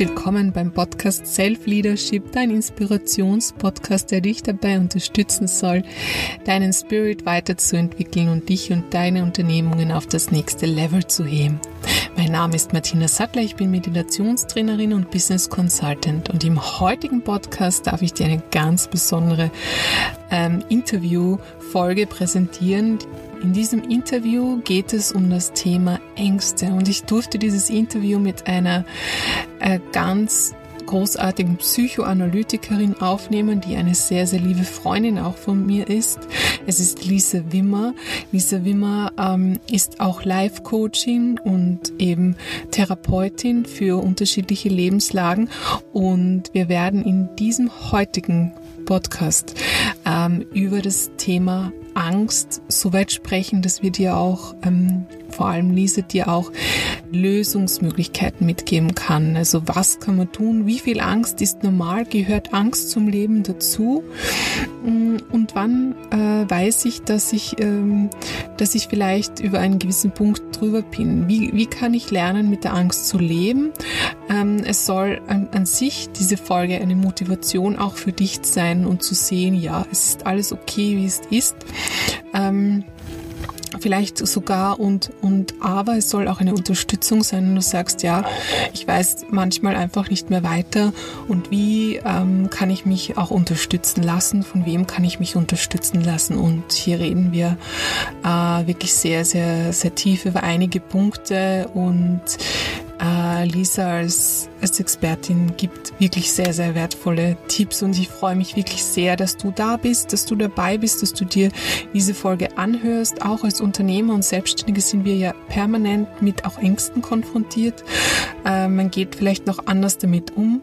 willkommen beim Podcast Self Leadership, dein Inspirationspodcast, der dich dabei unterstützen soll, deinen Spirit weiterzuentwickeln und dich und deine Unternehmungen auf das nächste Level zu heben. Mein Name ist Martina Sattler, ich bin Meditationstrainerin und Business Consultant und im heutigen Podcast darf ich dir eine ganz besondere ähm, Interviewfolge präsentieren, in diesem Interview geht es um das Thema Ängste und ich durfte dieses Interview mit einer äh, ganz großartigen Psychoanalytikerin aufnehmen, die eine sehr, sehr liebe Freundin auch von mir ist. Es ist Lisa Wimmer. Lisa Wimmer ähm, ist auch Life-Coaching und eben Therapeutin für unterschiedliche Lebenslagen. Und wir werden in diesem heutigen Podcast ähm, über das Thema Angst so weit sprechen, dass wir dir auch, ähm, vor allem Lisa, dir auch Lösungsmöglichkeiten mitgeben kann. Also was kann man tun? Wie viel Angst ist normal? Gehört Angst zum Leben dazu? Mm, und wann äh, weiß ich, dass ich, ähm, dass ich vielleicht über einen gewissen Punkt drüber bin? Wie, wie kann ich lernen, mit der Angst zu leben? Ähm, es soll an, an sich diese Folge eine Motivation auch für dich sein und zu sehen, ja, es ist alles okay, wie es ist. Ähm, vielleicht sogar und, und aber es soll auch eine Unterstützung sein, wenn du sagst, ja, ich weiß manchmal einfach nicht mehr weiter und wie ähm, kann ich mich auch unterstützen lassen, von wem kann ich mich unterstützen lassen und hier reden wir äh, wirklich sehr, sehr, sehr tief über einige Punkte und Lisa als, als Expertin gibt wirklich sehr, sehr wertvolle Tipps und ich freue mich wirklich sehr, dass du da bist, dass du dabei bist, dass du dir diese Folge anhörst. Auch als Unternehmer und Selbstständige sind wir ja permanent mit auch Ängsten konfrontiert. Äh, man geht vielleicht noch anders damit um.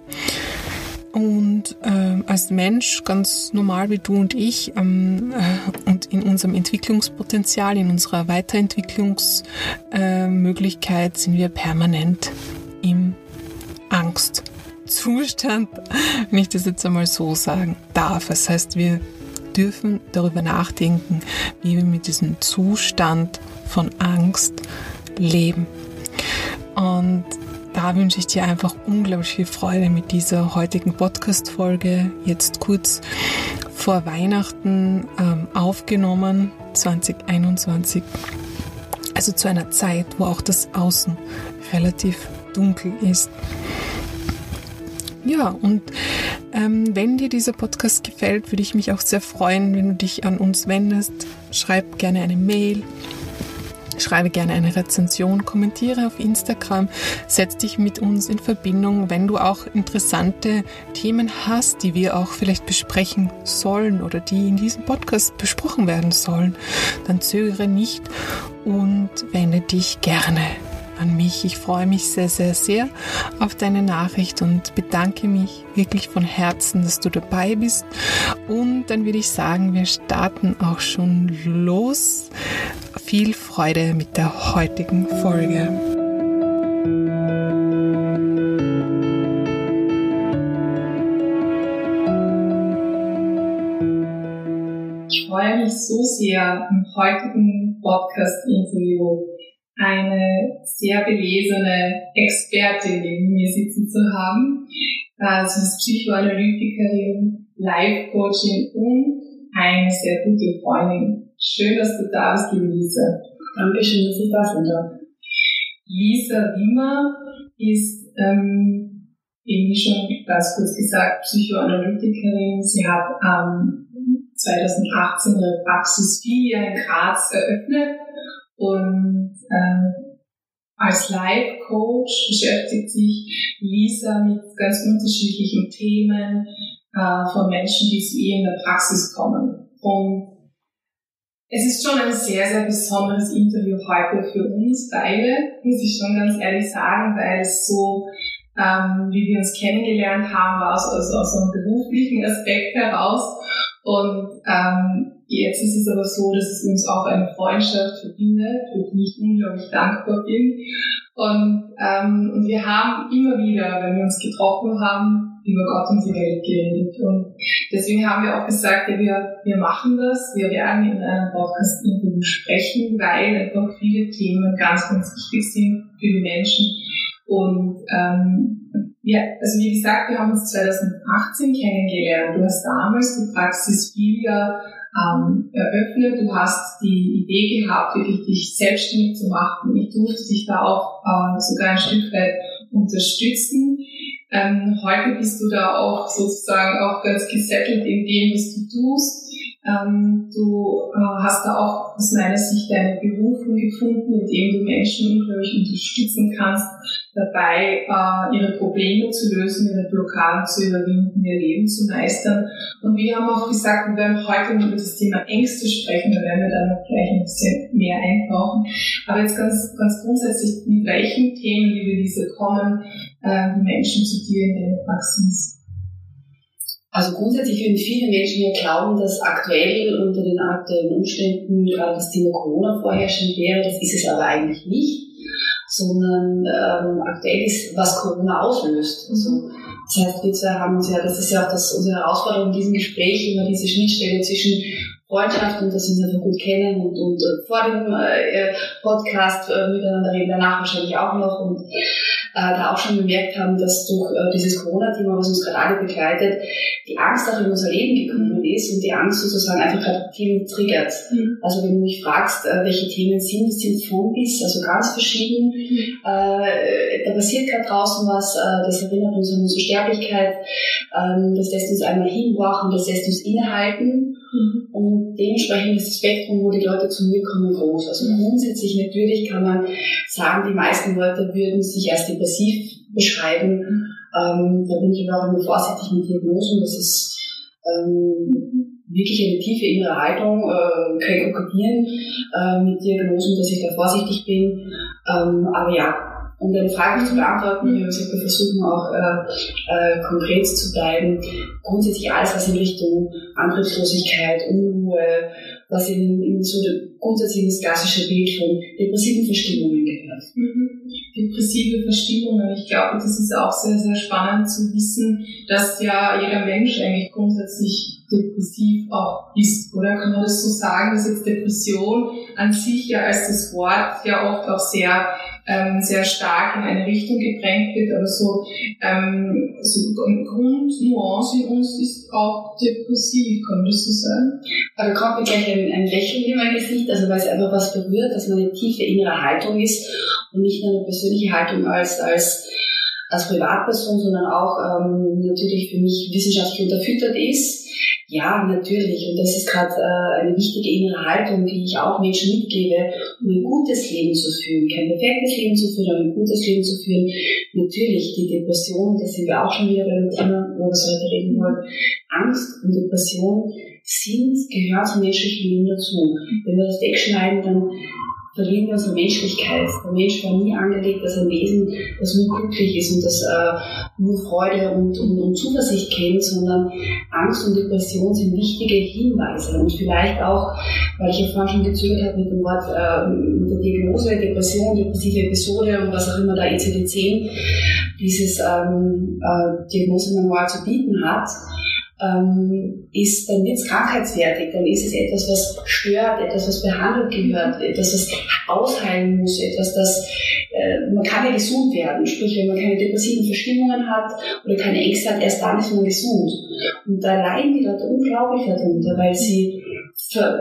Und äh, als Mensch, ganz normal wie du und ich, ähm, äh, und in unserem Entwicklungspotenzial, in unserer Weiterentwicklungsmöglichkeit äh, sind wir permanent im Angstzustand, wenn ich das jetzt einmal so sagen darf. Das heißt, wir dürfen darüber nachdenken, wie wir mit diesem Zustand von Angst leben. Und da wünsche ich dir einfach unglaublich viel Freude mit dieser heutigen Podcast-Folge. Jetzt kurz vor Weihnachten ähm, aufgenommen, 2021. Also zu einer Zeit, wo auch das Außen relativ dunkel ist. Ja, und ähm, wenn dir dieser Podcast gefällt, würde ich mich auch sehr freuen, wenn du dich an uns wendest. Schreib gerne eine Mail Schreibe gerne eine Rezension, kommentiere auf Instagram, setz dich mit uns in Verbindung, wenn du auch interessante Themen hast, die wir auch vielleicht besprechen sollen oder die in diesem Podcast besprochen werden sollen, dann zögere nicht und wende dich gerne an mich. Ich freue mich sehr, sehr, sehr auf deine Nachricht und bedanke mich wirklich von Herzen, dass du dabei bist. Und dann würde ich sagen, wir starten auch schon los. Viel Freude mit der heutigen Folge. Ich freue mich so sehr im heutigen Podcast-Interview eine sehr belesene Expertin neben mir sitzen zu haben. Sie ist Psychoanalytikerin, Life-Coaching und eine sehr gute Freundin. Schön, dass du da bist, liebe Lisa. Dankeschön, dass ich da sein darf. Lisa Wimmer ist, ähm, eben wie schon ganz kurz gesagt, Psychoanalytikerin. Sie hat ähm, 2018 ihre Praxis 4 in Graz eröffnet und ähm, als Life Coach beschäftigt sich Lisa mit ganz unterschiedlichen Themen äh, von Menschen, die zu ihr in der Praxis kommen. Und es ist schon ein sehr, sehr besonderes Interview heute für uns beide, muss ich schon ganz ehrlich sagen, weil es so, ähm, wie wir uns kennengelernt haben, war es also aus einem beruflichen Aspekt heraus. Und ähm, jetzt ist es aber so, dass es uns auch eine Freundschaft verbindet, für die ich unglaublich dankbar bin. Und, ähm, und wir haben immer wieder, wenn wir uns getroffen haben, über Gott und die Welt geredet. Und deswegen haben wir auch gesagt, ja, wir, wir machen das, wir werden in einem Podcast-Interview sprechen, weil einfach viele Themen ganz, ganz wichtig sind für die Menschen. Und ähm, ja, also wie gesagt, wir haben uns 2018 kennengelernt. Du hast damals die Praxis Filia ähm, eröffnet. Du hast die Idee gehabt, wirklich dich selbstständig zu machen. Ich durfte dich da auch äh, sogar ein Stück weit unterstützen. Ähm, heute bist du da auch sozusagen auch ganz gesettelt in dem, was du tust. Ähm, du äh, hast da auch aus meiner Sicht deine Berufung gefunden, indem du Menschen unglaublich unterstützen kannst, dabei äh, ihre Probleme zu lösen, ihre Blockaden zu überwinden, ihr Leben zu meistern. Und wir haben auch gesagt, wir werden heute über das Thema Ängste sprechen, da werden wir dann noch gleich ein bisschen mehr eintauchen. Aber jetzt ganz, ganz grundsätzlich, mit welchen Themen, liebe Lisa, kommen äh, die Menschen zu dir in deiner Praxis? Also grundsätzlich würden viele Menschen ja glauben, dass aktuell unter den aktuellen Umständen gerade das Thema Corona vorherrschend wäre. Das ist es aber eigentlich nicht, sondern ähm, aktuell ist, was Corona auslöst. Also, das heißt, wir zwei haben ja, das ist ja auch das, unsere Herausforderung in diesem Gespräch, immer diese Schnittstelle zwischen Freundschaft und dass wir uns einfach gut kennen und, und äh, vor dem äh, Podcast äh, miteinander reden, danach wahrscheinlich auch noch und äh, da auch schon bemerkt haben, dass durch äh, dieses Corona-Thema, was uns gerade alle begleitet, die Angst auch in unser Leben gekommen ist und die Angst sozusagen einfach gerade Themen triggert. Mhm. Also wenn du mich fragst, äh, welche Themen sind, sind von bis, also ganz verschieden. Mhm. Äh, da passiert gerade draußen was, äh, das erinnert uns an unsere Sterblichkeit, ähm, das lässt uns einmal hinwachen, das lässt uns innehalten. Mhm. Und dementsprechend ist das Spektrum, wo die Leute zu mir kommen, groß. Also mhm. grundsätzlich natürlich kann man sagen, die meisten Leute würden sich als depressiv beschreiben. Ähm, da bin ich aber auch immer vorsichtig mit Diagnosen. Das ist ähm, wirklich eine tiefe innere Haltung, äh, kein Kokettieren äh, mit Diagnosen, dass ich da vorsichtig bin. Ähm, aber ja, um deine Frage zu beantworten, wir, versuchen auch äh, äh, konkret zu bleiben. Grundsätzlich alles, was in Richtung Antriebslosigkeit, Unruhe, was in, in so grundsätzlich das klassische Bild von depressiven Verstimmungen gehört. Mhm. Depressive Verstimmungen, ich glaube, das ist auch sehr, sehr spannend zu wissen, dass ja jeder Mensch eigentlich grundsätzlich depressiv auch ist, oder? Kann man das so sagen, dass jetzt Depression an sich ja als das Wort ja oft auch sehr ähm, sehr stark in eine Richtung gedrängt wird, aber so, ähm, so eine Grundnuance in uns ist auch depressiv, kann das so sagen? Aber kommt mir gleich ein, ein Lächeln in mein Gesicht, also weil es einfach was berührt, dass man eine tiefe innere Haltung ist und nicht nur eine persönliche Haltung als, als als Privatperson, sondern auch ähm, natürlich für mich wissenschaftlich unterfüttert ist ja, natürlich. Und das ist gerade äh, eine wichtige innere Haltung, die ich auch Menschen mitgebe, um ein gutes Leben zu führen. Kein perfektes Leben zu führen, aber ein gutes Leben zu führen. Natürlich, die Depression, da sind wir auch schon wieder beim Thema, wo wir heute reden wollen. Angst und Depression sind, gehören zum menschlichen Leben dazu. Wenn wir das wegschneiden, dann verlieren wir unsere Menschlichkeit. Der Mensch war nie angelegt als ein Wesen, das nur glücklich ist und das äh, nur Freude und, und, und Zuversicht kennt, sondern Angst und Depression sind wichtige Hinweise. Und vielleicht auch, weil ich ja vorhin schon gezögert habe mit dem Wort, äh, mit der Diagnose, Depression, depressive Episode und was auch immer da ICD-10 dieses ähm, äh, Diagnosemanual zu bieten hat, ähm, ist, dann wird es krankheitswertig, dann ist es etwas, was stört, etwas, was behandelt gehört, etwas, was ausheilen muss, etwas, das, äh, man kann ja gesund werden, sprich, wenn man keine depressiven Verstimmungen hat oder keine Ängste hat, erst dann ist man gesund. Und da leiden die Leute unglaublich darunter, weil sie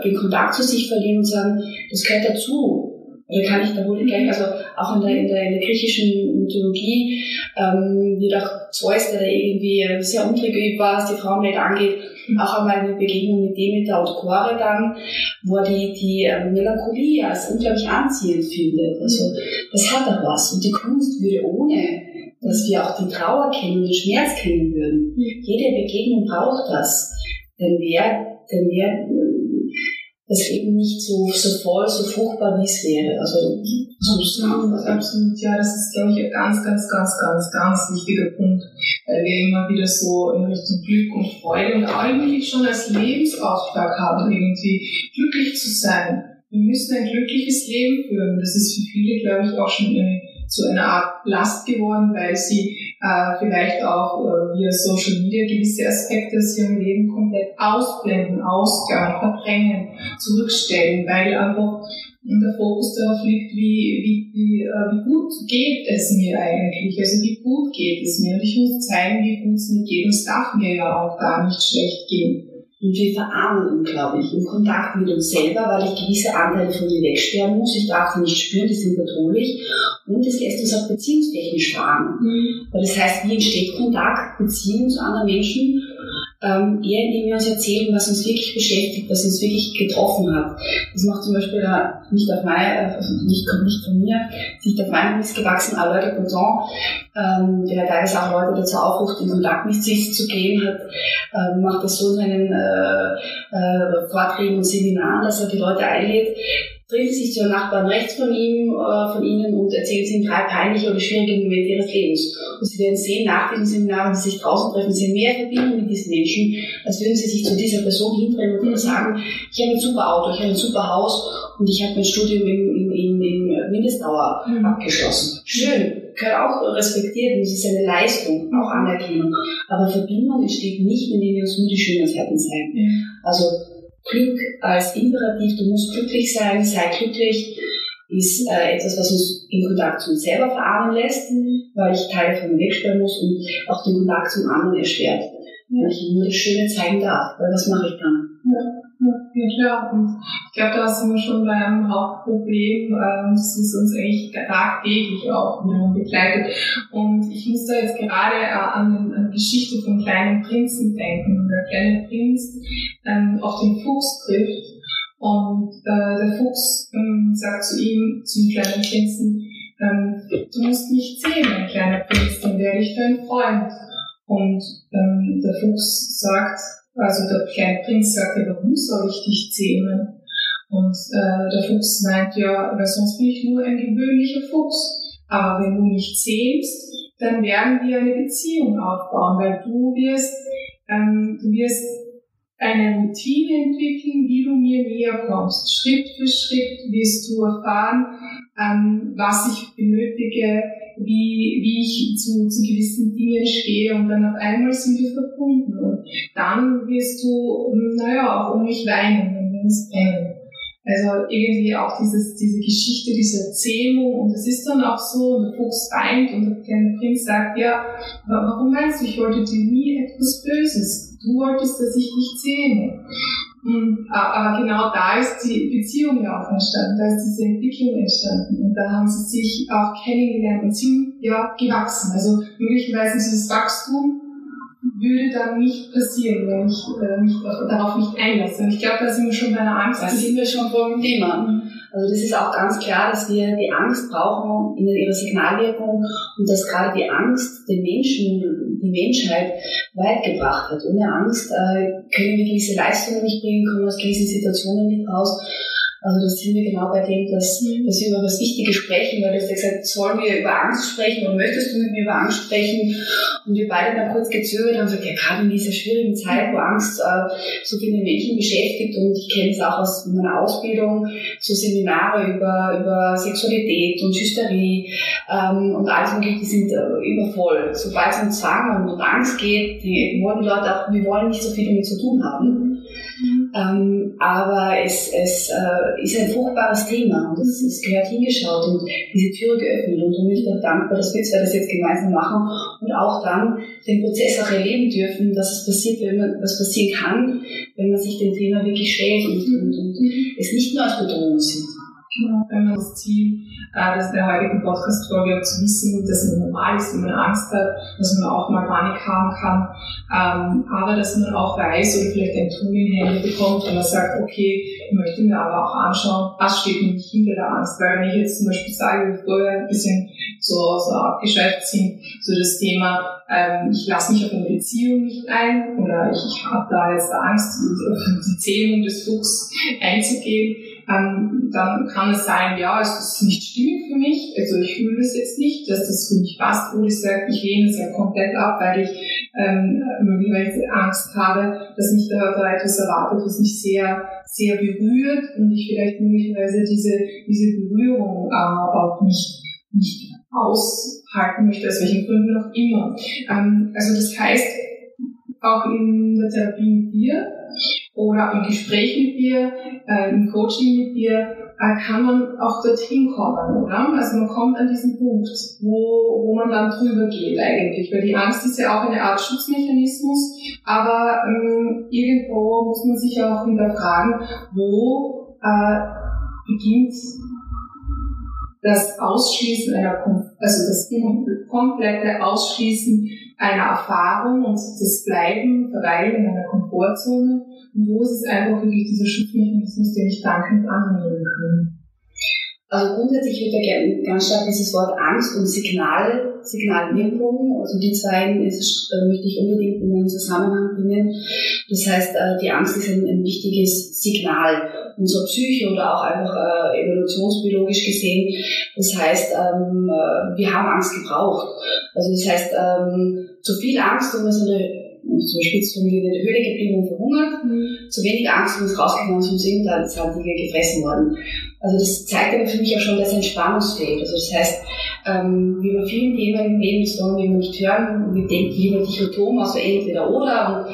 den Kontakt zu sich verlieren und sagen, das gehört dazu. Oder kann ich da wohl gleich, also auch in der, in der, in der griechischen Mythologie, ähm, wird auch Zeus, der da irgendwie sehr untrüglich war, was die Frauen nicht angeht, auch einmal eine Begegnung mit Demeter und Chore dann, wo er die, die ähm, Melancholie als unglaublich anziehend findet. Also das hat auch was. Und die Kunst würde ohne dass wir auch die Trauer kennen, den Schmerz kennen würden. Jede Begegnung braucht das. Denn wer, denn wer das eben nicht so, so voll, so fruchtbar, wie es wäre. Also, absolut, absolut. Ja, das ist, glaube ich, ein ganz, ganz, ganz, ganz, ganz wichtiger Punkt, weil wir immer wieder so in Richtung Glück und Freude und eigentlich schon als Lebensauftrag haben, irgendwie glücklich zu sein. Wir müssen ein glückliches Leben führen. Das ist für viele, glaube ich, auch schon eine, zu einer Art Last geworden, weil sie äh, vielleicht auch äh, via Social Media gewisse Aspekte aus ihrem Leben komplett ausblenden, ausklammern, verdrängen, zurückstellen, weil einfach der Fokus darauf liegt, wie, wie, wie, äh, wie gut geht es mir eigentlich, also wie gut geht es mir. Und ich muss zeigen, wie gut es mir geht. Und es darf mir ja auch gar nicht schlecht gehen. Und wir verarmen unglaublich im Kontakt mit uns selber, weil ich gewisse Anteile von mir wegsperren muss. Ich darf sie nicht spüren, die sind bedrohlich. Und es lässt uns auch beziehungstechnisch fragen. Mhm. Weil das heißt, wie entsteht Kontakt, Beziehung zu anderen Menschen? Eher indem wir uns erzählen, was uns wirklich beschäftigt, was uns wirklich getroffen hat. Das macht zum Beispiel da nicht auf meine, also nicht, nicht von mir, nicht auf meinem Mist gewachsen, aber Leute Conton, ähm, der teilweise auch Leute dazu aufruft, in Kontakt mit sich zu gehen, hat, ähm, macht das so in seinen äh, äh, Vorträgen und Seminaren, dass er die Leute einlädt, trifft sich zu Nachbarn rechts von ihm, äh, von ihnen und erzählt ihnen drei peinliche oder schwierige Momente ihres Lebens. Und sie werden sehen, nach diesem Seminar, wenn sie sich draußen treffen, sie mehr Verbindung mit diesen Menschen, als würden sie sich zu dieser Person hindrehen und sagen, ich habe ein super Auto, ich habe ein super Haus und ich habe mein Studium in, in, in, in Mindestdauer mhm. abgeschlossen. Schön, gehört auch respektiert und es ist eine Leistung, auch Anerkennung. Aber Verbindung entsteht nicht, indem wir uns nur die schönen Seiten zeigen. Mhm. Also Glück als Imperativ, du musst glücklich sein, sei glücklich, ist äh, etwas, was uns in Kontakt zu uns selber verarmen lässt, weil ich Teile von mir wegsperren muss und auch den Kontakt zum anderen erschwert. Wenn ich nur das Schöne zeigen darf, weil was mache ich dann? Ja. Ja, klar. Und ich glaube, da sind wir schon beim Hauptproblem, ähm, das ist uns eigentlich tagtäglich auch begleitet. Und ich muss da jetzt gerade äh, an, die Geschichte vom kleinen Prinzen denken. Der kleine Prinz ähm, auf den Fuchs trifft und äh, der Fuchs ähm, sagt zu ihm, zum kleinen Prinzen, ähm, du musst mich sehen, mein kleiner Prinz, dann werde ich dein Freund. Und ähm, der Fuchs sagt, also der kleine Prinz sagte, warum soll ich dich zähmen? Und äh, der Fuchs meint, ja, weil sonst bin ich nur ein gewöhnlicher Fuchs. Aber wenn du mich zähmst, dann werden wir eine Beziehung aufbauen, weil du wirst, ähm, du wirst eine Routine entwickeln, wie du mir näher kommst. Schritt für Schritt wirst du erfahren, ähm, was ich benötige, wie, wie ich zu, zu gewissen Dingen stehe und dann auf einmal sind wir verbunden und dann wirst du, naja, auch um mich weinen, wenn wir uns trennen. Also irgendwie auch dieses, diese Geschichte, diese Erzählung und es ist dann auch so, der Fuchs weint und der kleine Prinz sagt, ja, warum meinst du, ich wollte dir nie etwas Böses. Du wolltest, dass ich dich zähme. Und, aber genau da ist die Beziehung ja auch entstanden, da ist diese Entwicklung entstanden und da haben sie sich auch kennengelernt und sind ja gewachsen. Also möglicherweise dieses Wachstum würde dann nicht passieren, wenn ich äh, mich darauf nicht einlasse. Und ich glaube, da sind wir schon bei einer Angst. Da sind wir schon vor dem Thema. Also das ist auch ganz klar, dass wir die Angst brauchen in ihrer Signalwirkung und dass gerade die Angst den Menschen, die Menschheit weit gebracht hat. Ohne Angst äh, können wir gewisse Leistungen nicht bringen, kommen aus gewissen Situationen nicht raus. Also das sind wir genau bei dem, dass, mhm. dass wir über das Wichtige sprechen, weil du hast ja gesagt, sollen wir über Angst sprechen oder möchtest du mit mir über Angst sprechen? Und wir beide dann kurz gezögert haben gesagt, ja gerade in dieser schwierigen Zeit, wo Angst äh, so viele Menschen beschäftigt und ich kenne es auch aus meiner Ausbildung, so Seminare über, über Sexualität und Hysterie ähm, und alles mögliche, die sind äh, übervoll. Sobald es um Zwang und um Angst geht, die wollen die Leute auch, wir wollen nicht so viel damit zu tun haben. Ähm, aber es, es äh, ist ein fruchtbares Thema und es, es gehört hingeschaut und diese Tür geöffnet. Und darum bin ich auch dankbar, dass wir zwei das jetzt gemeinsam machen und auch dann den Prozess auch erleben dürfen, dass es passiert, wenn man, was passieren kann, wenn man sich dem Thema wirklich stellt und, und, und es nicht nur als Bedrohung sieht. Wenn man das Ziel, äh, das der heutigen Podcast-Folge zu wissen, dass es normal ist, wenn man Angst hat, dass man auch mal Panik haben kann, ähm, aber dass man auch weiß oder vielleicht ein Tool in Hände bekommt und man sagt, okay, ich möchte mir aber auch anschauen, was steht nämlich hinter der Angst, weil wenn ich jetzt zum Beispiel sage, wie vorher ein bisschen so, so abgeschweift sind, so das Thema, ähm, ich lasse mich auf eine Beziehung nicht ein oder ich, ich habe da jetzt Angst, auf die Zählung des Fuchs einzugehen, ähm, dann kann es sein, ja, es ist nicht stimmig für mich, also ich fühle es jetzt nicht, dass das für mich passt, oder ich sage, ich lehne es ja komplett ab, weil ich ähm, möglicherweise Angst habe, dass mich da, da etwas erwartet, was mich sehr, sehr berührt und ich vielleicht möglicherweise diese, diese Berührung äh, auch nicht, nicht aushalten möchte, aus welchen Gründen auch immer. Ähm, also das heißt, auch in der Therapie mit dir oder im Gespräch mit dir, äh, im Coaching mit dir, äh, kann man auch dorthin kommen, oder? Also man kommt an diesen Punkt, wo, wo man dann drüber geht eigentlich, weil die Angst ist ja auch eine Art Schutzmechanismus, aber ähm, irgendwo muss man sich auch hinterfragen, wo äh, beginnt das Ausschließen einer, also das komplette Ausschließen einer Erfahrung und das Bleiben, Verweilen in einer Komfortzone und wo ist es einfach wirklich dieser Schutzmechanismus, den ich dankend annehmen kann. Also grundsätzlich wird ja ganz stark dieses Wort Angst und Signal, Signalwirkung, also die zwei ist, äh, möchte ich unbedingt in einen Zusammenhang bringen. Das heißt, äh, die Angst ist ein, ein wichtiges Signal unserer Psyche oder auch einfach äh, evolutionsbiologisch gesehen. Das heißt, ähm, äh, wir haben Angst gebraucht. Also das heißt, ähm, zu viel Angst und so eine zum Beispiel sind wir in der Höhle geblieben und verhungert, mhm. zu wenig Angst und uns rausgegangen da sind wir gefressen worden. Also das zeigt aber für mich auch schon, dass Entspannung fehlt. Also das heißt, ähm, wie bei vielen Themen im Leben, das wollen wir nicht hören, wir denken lieber dichotom, also entweder oder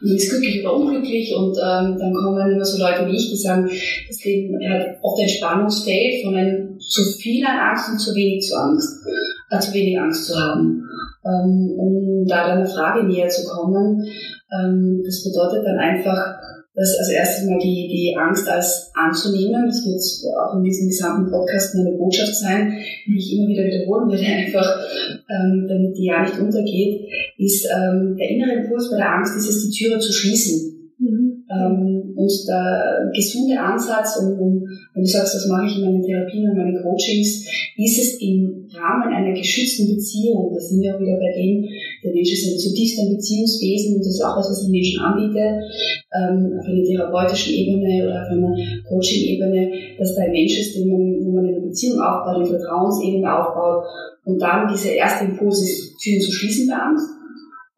und man ist glücklich oder unglücklich und ähm, dann kommen immer so Leute wie ich, die sagen, das Leben hat oft Entspannungsfeld von einem zu viel an Angst und zu wenig zu Angst, äh, zu wenig Angst zu haben. Ähm, um da deiner Frage näher zu kommen, ähm, das bedeutet dann einfach, das als erstes mal die, die Angst als anzunehmen. Das wird auch in diesem gesamten Podcast eine Botschaft sein, die ich immer wieder wiederholen werde, einfach ähm, damit die ja nicht untergeht, ist ähm, der innere Impuls bei der Angst ist es, die Türe zu schließen. Mhm. Ähm, und der gesunde Ansatz, und, und wenn du sagst, das mache ich in meinen Therapien und meinen Coachings, ist es im Rahmen einer geschützten Beziehung, da sind wir auch wieder bei dem, der Mensch ist ein zutiefst ein Beziehungswesen und das ist auch was, was ich Menschen anbiete, ähm, auf einer therapeutischen Ebene oder auf einer Coaching-Ebene, dass da ein Mensch ist, den man, wo man eine Beziehung aufbaut, eine Vertrauensebene aufbaut und dann dieser erste Impuls ist, Türen zu schließen bei Angst.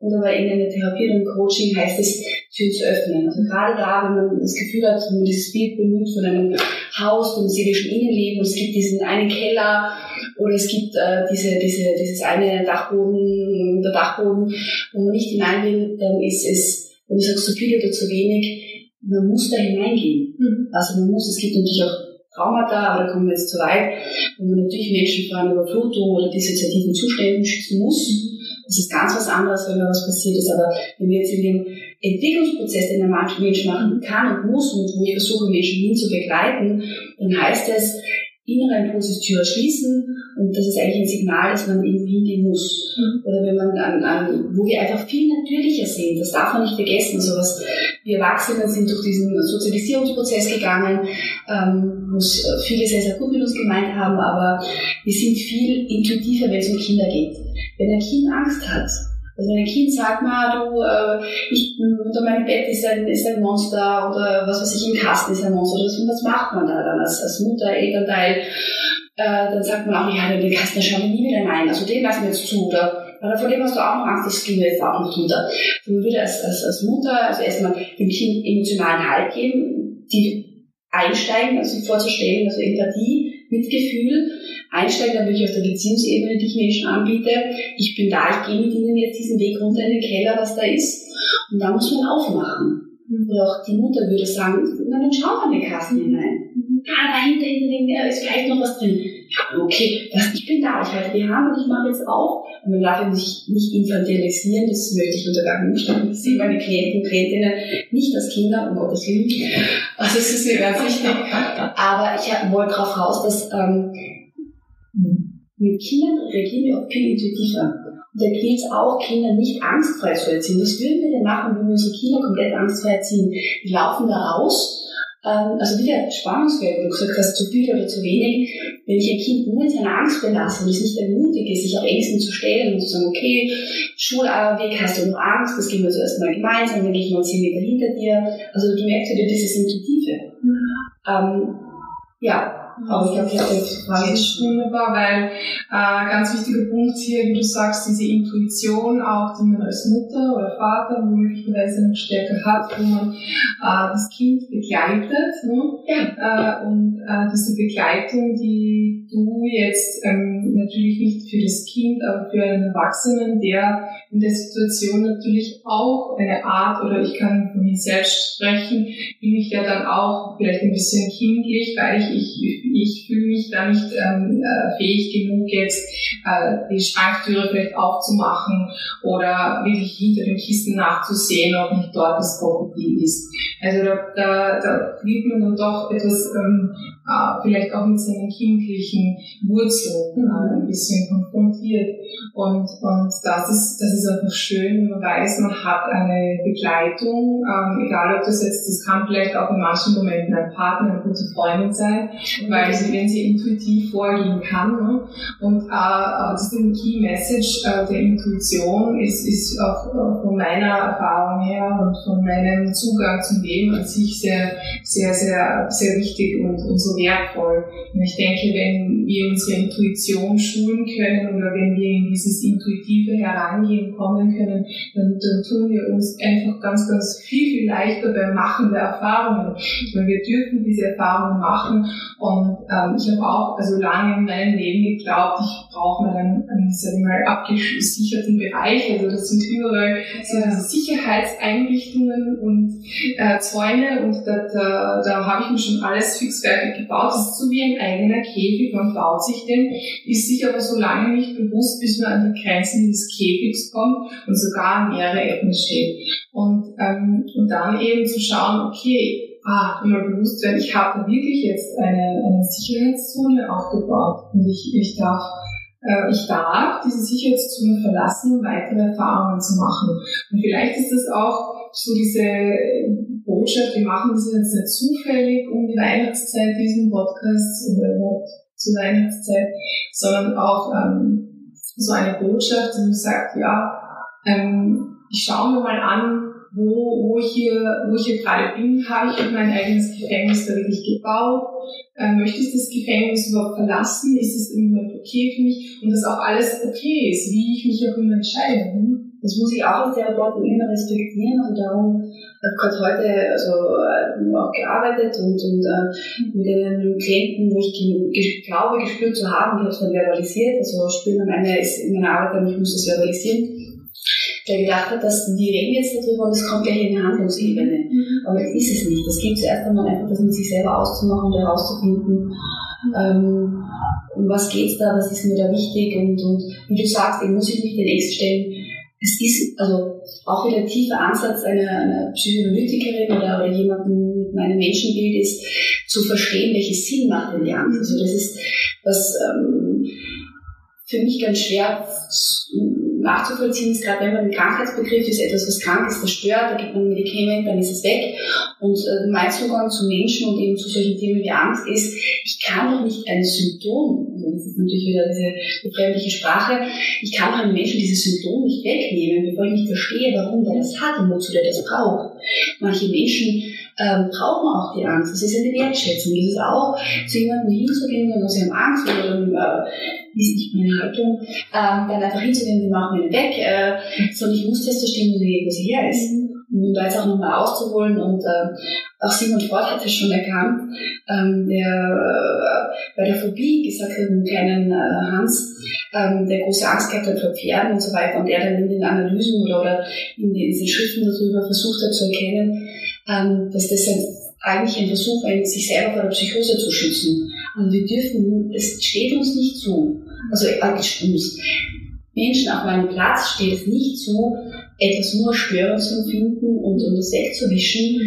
Und aber in einer Therapie oder im Coaching heißt es, Türen zu öffnen. Also gerade da, wenn man das Gefühl hat, wenn man dieses Bild bemüht von einem Haus, dem seelischen Innenleben, und es gibt diesen einen Keller oder es gibt äh, diese, diese, dieses eine Dachboden, der Dachboden, wo man nicht hinein will, dann ist es, wenn du sagst, zu viel oder zu wenig, man muss da hineingehen. Mhm. Also man muss, es gibt natürlich auch Traumata, aber da kommen wir jetzt zu weit, wo man natürlich Menschen vor einer Überflutung oder dissoziativen Zuständen schützen muss. Das ist ganz was anderes, wenn da was passiert ist. Aber wenn wir jetzt in dem Entwicklungsprozess, den der Mensch machen kann und muss und wo ich versuche, Menschen hin zu begleiten, dann heißt es, innere Impulse Tür schließen und das ist eigentlich ein Signal, dass man irgendwie hingehen muss. Mhm. Oder wenn man an, an, wo wir einfach viel natürlicher sind, das darf man nicht vergessen, so was wir Erwachsenen sind durch diesen Sozialisierungsprozess gegangen, ähm, wo viele sehr, sehr gut mit uns gemeint haben, aber wir sind viel intuitiver, wenn es um Kinder geht. Wenn ein Kind Angst hat, also wenn ein Kind sagt, ma, du, äh, ich, unter meinem Bett ist ein, ist ein Monster oder was weiß ich, im Kasten ist ein Monster, oder was macht man da dann als, als Mutter, Elternteil? Äh, dann sagt man auch, ja, den Kasten, schauen wir nie wieder rein, also den lassen wir jetzt zu, oder? Aber vor dem hast du auch noch Angst, das kriegen wir jetzt auch noch drunter. So, man würde als, als, als Mutter, also erstmal dem Kind emotionalen Halt geben, die einsteigen, also sich vorzustellen, also Empathie, Mitgefühl, einsteigen dann wirklich auf der Beziehungsebene, die ich Menschen anbiete. Ich bin da, ich gehe mit ihnen jetzt diesen Weg runter in den Keller, was da ist. Und da muss man aufmachen. Mhm. Oder auch die Mutter würde sagen, na dann schau in den Kasten hinein. Ah, dahinter, hinter den, ist vielleicht noch was drin. Ja, okay, das, ich bin da, ich halte die Hand und ich mache jetzt auf. Und man darf ihn sich nicht infantilisieren, das möchte ich unter keinen Umständen. Ich sehe meine Klienten, Klientinnen nicht als Kinder, um Gottes Willen. Also das ist mir ganz wichtig. Aber ich wollte darauf raus, dass ähm, mit Kindern reagieren wir auch viel intuitiver. Und da gilt es auch, Kinder nicht angstfrei zu erziehen. Was würden wir denn machen, wenn wir unsere Kinder komplett angstfrei erziehen? Die laufen da raus also wieder Spannungsfeld, wo du gesagt hast, zu viel oder zu wenig. Wenn ich ein Kind nur in seiner Angst belasse und es nicht ermutige, sich auch Ängsten zu stellen und zu sagen, okay, Schulweg hast du noch Angst, das gehen wir zuerst mal gemeinsam, dann gehe ich mal zehn Meter hinter dir. Also du merkst wieder dieses Intuitive. Mhm. Ähm, ja, aber ich glaube, ich habe jetzt Frage ist wunderbar, weil äh, ganz wichtiger Punkt hier, wie du sagst, diese Intuition auch, die man als Mutter oder Vater möglicherweise noch stärker hat, wo man äh, das Kind begleitet. Ne? Ja. Äh, und äh, diese Begleitung, die du jetzt ähm, natürlich nicht für das Kind, aber für einen Erwachsenen, der in der Situation natürlich auch eine Art, oder ich kann von mir selbst sprechen, bin ich ja dann auch vielleicht ein bisschen kindlich, weil ich, ich ich fühle mich da nicht ähm, äh, fähig genug, jetzt äh, die Schranktüre vielleicht aufzumachen oder wirklich hinter den Kisten nachzusehen, ob nicht dort das Krokodil ist. Also da, da, da wird man dann doch etwas ähm, äh, vielleicht auch mit seinen kindlichen Wurzeln äh, ein bisschen konfrontiert. Und, und das, ist, das ist einfach schön, wenn man weiß, man hat eine Begleitung, ähm, egal ob das jetzt, das kann vielleicht auch in manchen Momenten ein Partner, eine gute Freundin sein, weil sie, wenn sie intuitiv vorgehen kann. Ne? Und äh, das ist ein Key Message äh, der Intuition, ist, ist auch äh, von meiner Erfahrung her und von meinem Zugang zum Leben an sich sehr, sehr, sehr, sehr wichtig und, und so wertvoll. Und ich denke, wenn wir unsere Intuition schulen können oder wenn wir in dieses intuitive Herangehen kommen können, dann, dann tun wir uns einfach ganz, ganz viel, viel leichter beim Machen der Erfahrungen. Weil wir dürfen diese Erfahrungen machen und ähm, ich habe auch also lange in meinem Leben geglaubt, ich brauche einen, einen sagen wir mal, abgesicherten Bereich. Also das sind überall so diese Sicherheitseinrichtungen und äh, Zäune und da, da, da habe ich mir schon alles fixfertig gebaut. Das ist so wie ein eigener Käfig, man baut sich den, ist sich aber so lange nicht bewusst, bis man an die Grenzen dieses Käfigs kommt und sogar an mehrere Ecken steht. Und, ähm, und dann eben zu schauen, okay, ah, immer bewusst werden, ich habe wirklich jetzt eine, eine Sicherheitszone aufgebaut und ich, ich darf äh, ich darf diese Sicherheitszone verlassen, um weitere Erfahrungen zu machen. Und vielleicht ist das auch so diese Botschaft, wir machen das jetzt nicht zufällig um die Weihnachtszeit, diesen Podcast oder überhaupt zur Weihnachtszeit, sondern auch ähm, so eine Botschaft, die sagt, ja, ähm, ich schaue mir mal an, wo, wo, ich hier, wo ich hier gerade bin, habe ich mein eigenes Gefängnis da wirklich gebaut, äh, möchte ich das Gefängnis überhaupt verlassen, ist es irgendwann okay für mich und dass auch alles okay ist, wie ich mich auch immer entscheide. Hm? Das muss ich auch als Therapeutin immer respektieren und darum habe gerade heute also, äh, auch gearbeitet und, und äh, mit den Klienten, wo ich glaube, gespürt zu haben, ich habe es dann verbalisiert, also spüren am Ende ist in meiner Arbeit, ich muss das verbalisieren, der gedacht hat, dass die reden jetzt darüber und es kommt gleich in eine Handlungsebene. Mhm. Aber das ist es nicht. Das geht zuerst einmal einfach, das mit sich selber auszumachen und herauszufinden, ähm, um was geht's da, was ist mir da wichtig und, und wie du sagst, eben muss ich mich den Ängsten stellen, es ist also auch wieder ein tiefer Ansatz einer, einer Psychoanalytikerin oder, oder jemanden mit meinem Menschenbild ist, zu verstehen, welches Sinn macht denn die Angst. Also das ist was ähm, für mich ganz schwer nachzuvollziehen ist, gerade wenn man einen Krankheitsbegriff ist, etwas, was krank ist, das stört, da gibt man ein Medikament, dann ist es weg. Und äh, mein Zugang zu Menschen und eben zu solchen Themen wie Angst ist, ich kann doch nicht ein Symptom, also das ist natürlich wieder diese befremdliche Sprache, ich kann doch einem Menschen dieses Symptom nicht wegnehmen, bevor ich nicht verstehe, warum der das hat und wozu der das braucht. Manche Menschen ähm, brauchen auch die Angst. Das ist eine Wertschätzung. Das ist auch, zu jemandem hinzugehen und sie haben Angst oder dann, äh, ist nicht meine Haltung, ähm, dann einfach hinzugehen, die machen wir weg, äh, sondern ich muss das verstehen, wo sie, her ist. Und da jetzt auch nochmal auszuholen und äh, auch Simon Freud hat das schon erkannt, ähm, der äh, bei der Phobie gesagt hat, einen kleinen äh, Hans, ähm, der große Angst gehabt hat vor Pferden und so weiter und der dann in den Analysen oder, oder in den, in den Schriften darüber versucht hat zu erkennen, ähm, dass das ein, eigentlich ein Versuch war, sich selber vor der Psychose zu schützen. Und wir dürfen, es steht uns nicht zu, also äh, uns Menschen auf meinem Platz steht es nicht zu, etwas nur störend zu empfinden und um das wegzuwischen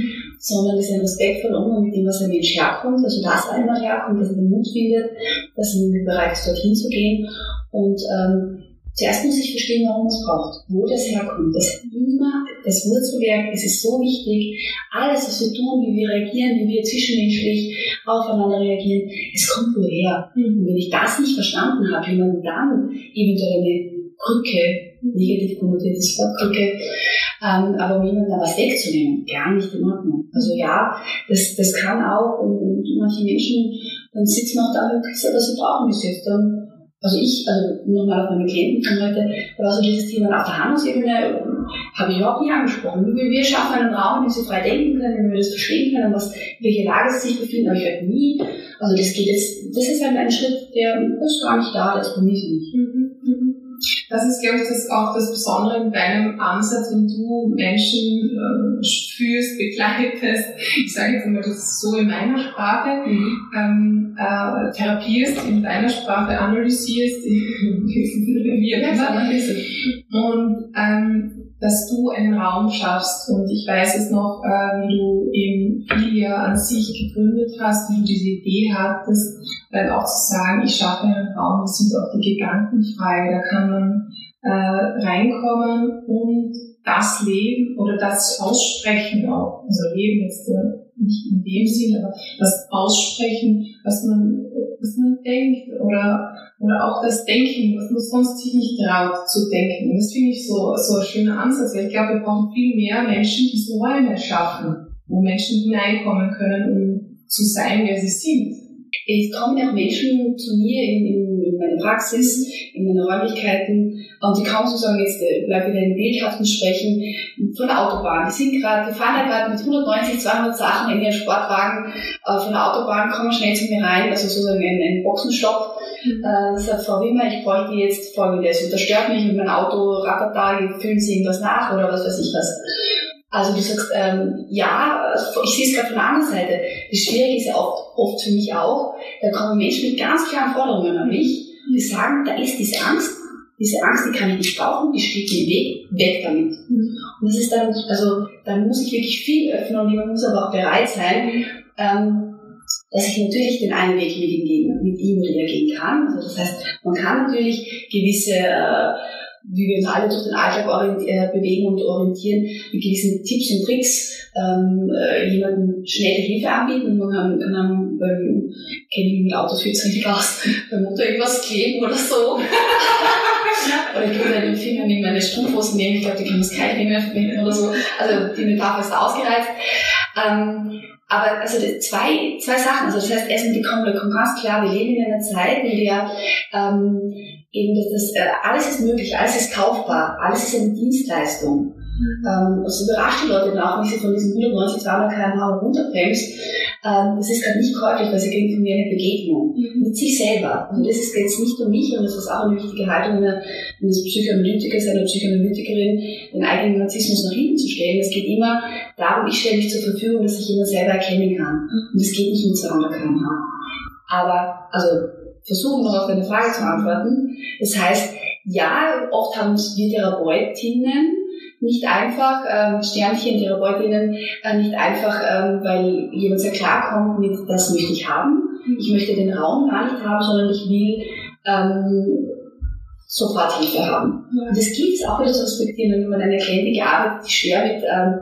sondern das ist ein respektvoller Umgang mit dem, was ein Mensch herkommt, also dass einmal herkommt, dass er den Mut findet, dass er bereit ist, dorthin zu gehen und ähm, Zuerst muss ich verstehen, warum es braucht, wo das herkommt. Das immer, das Wurzelwerk, es ist so wichtig. Alles, was wir tun, wie wir reagieren, wie wir zwischenmenschlich aufeinander reagieren, es kommt woher. Mhm. Und wenn ich das nicht verstanden habe, wie man dann eventuell eine Brücke, negativ konnotiertes Wort Brücke, ähm, aber um jemandem da was wegzunehmen, gar nicht in Ordnung. Also ja, das, das kann auch, und, und manche Menschen, dann sitzen auch da und sagen, was sie brauchen bis jetzt. Dann also ich, also nochmal auf meine Klienten von heute, da war so dieses Thema auf der Handlungsebene, habe ich überhaupt nie angesprochen. Wir, schaffen einen Raum, dem sie frei denken können, dem wir das verstehen können, was, in welcher Lage sie sich befinden, aber ich werde nie, also das geht jetzt, das ist halt ein Schritt, der ist gar nicht da, das ist so nicht. Mhm. Mhm. Das ist, glaube ich, das auch das Besondere in deinem Ansatz, wenn du Menschen äh, führst, begleitest. Ich sage jetzt mal, das ist so in meiner Sprache, mhm. ähm, äh, therapierst, in deiner Sprache analysierst, wie immer. Und ähm, dass du einen Raum schaffst. Und ich weiß es noch, äh, wie du eben Filia an sich gegründet hast, wie du diese Idee hattest, dann auch zu sagen, ich schaffe einen Raum, es sind auch die Gedanken frei, da kann man äh, reinkommen und das Leben oder das Aussprechen auch, also Leben jetzt äh, nicht in dem Sinn, aber das Aussprechen, was man, was man denkt oder, oder auch das Denken, was man sonst sich nicht traut zu denken. Das finde ich so, so ein schöner Ansatz, weil ich glaube, wir brauchen viel mehr Menschen, die so Räume schaffen, wo Menschen hineinkommen können, um zu sein, wer sie sind. Es kommen ja auch Menschen zu mir in, in, in meine Praxis, in meine Räumlichkeiten und die kaum so sagen, jetzt äh, bleib wieder in bildhaften Sprechen, von der Autobahn. Die sind gerade, die fahren ja gerade mit 190, 200 Sachen in ihren Sportwagen äh, von der Autobahn, kommen schnell zu mir rein, also sozusagen ein, ein Boxenstopp. Mhm. Äh, sagt Frau Wimmer, ich bräuchte jetzt folgendes und das stört mich mit meinem Auto, ratata, füllen Sie irgendwas nach oder was weiß ich was. Also du sagst, ähm, ja, ich sehe es gerade von der anderen Seite. Das Schwierige ist ja oft, oft für mich auch, da kommen Menschen mit ganz klaren Forderungen an mich, die sagen, da ist diese Angst, diese Angst, die kann ich nicht brauchen, die steht mir im Weg, weg damit. Und das ist dann, also, dann muss ich wirklich viel öffnen und man muss aber auch bereit sein, ähm, dass ich natürlich den einen Weg mit ihm mit ihm oder gehen kann. Also das heißt, man kann natürlich gewisse äh, wie wir uns alle durch den Alltag äh, bewegen und orientieren, mit gewissen Tipps und Tricks ähm, äh, jemandem schnell Hilfe anbieten und man kann dann beim, kenne ich mit Autos viel zu richtig aus, beim Motor irgendwas kleben oder so. oder ich kann den Finger neben meine Strumpfhosen nehmen, ich glaube, die kann das kein mehr verbinden oder so. Also die Metapher ist da ausgereizt. Ähm, aber also zwei, zwei Sachen. Also das heißt, erstmal die kommt ganz klar, wir leben in einer Zeit, in der ähm, eben dass das, äh, alles ist möglich, alles ist kaufbar, alles ist eine Dienstleistung. Mhm. Ähm, das überrascht die Leute dann auch, wie sie von diesen 190, 200 km/h runterbremst. Ähm, das ist gerade nicht käuflich, weil sie kriegen von mir eine Begegnung mhm. mit sich selber. Also das ist jetzt nicht um mich und das ist auch eine wichtige Haltung eines Psychoanalytikers, einer Psychoanalytikerin, den eigenen Narzissmus nach hinten zu stellen. Es geht immer darum, ich stelle mich zur Verfügung, dass sich jemand selber erkennen kann. Mhm. Und das geht nicht mit 200 km/h. Aber, also versuchen noch auf deine Frage zu antworten. Das heißt, ja, oft haben wir Therapeutinnen nicht einfach, ähm, Sternchen, Therapeutinnen, äh, nicht einfach, ähm, weil jemand sehr klar kommt mit, das möchte ich haben. Ich möchte den Raum gar nicht haben, sondern ich will ähm, sofort Hilfe haben. Ja. Und das gilt es auch wieder zu respektieren, wenn man eine Klientin gearbeitet, die schwer mit ähm,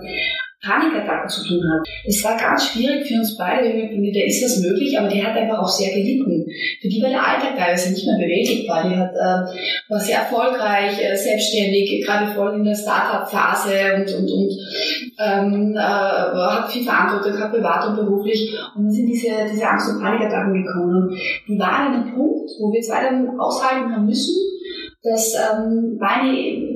Panikattacken zu tun hat. Es war ganz schwierig für uns beide, finden, da ist das möglich, aber die hat einfach auch sehr gelitten. Für die war der Alltag teilweise nicht mehr bewältigbar. Die hat, äh, war sehr erfolgreich, äh, selbstständig, gerade voll in der Start-up-Phase und, und, und ähm, äh, hat viel Verantwortung gehabt, privat und beruflich. Und dann sind diese, diese Angst- und Panikattacken gekommen. Und die waren an einem Punkt, wo wir zwei dann aushalten haben müssen, dass ähm, meine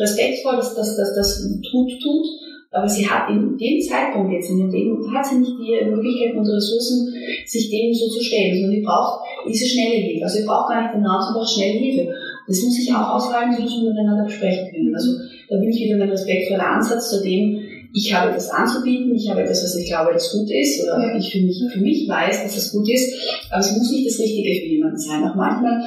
respektvoll, dass das, das, das tut, tut, aber sie hat in dem Zeitpunkt jetzt in Leben, hat sie nicht die Möglichkeiten und Ressourcen, sich dem so zu stellen, sondern sie braucht diese schnelle Hilfe. Also sie braucht gar nicht den Raum, sie braucht schnelle Hilfe. Das muss ich auch aushalten, das muss man miteinander besprechen können. Also da bin ich wieder mein respektvoller Ansatz zu dem, ich habe etwas anzubieten, ich habe etwas, was ich glaube, das gut ist, oder ja. ich für mich, für mich weiß, dass das gut ist, aber es muss nicht das Richtige für jemanden sein. Auch manchmal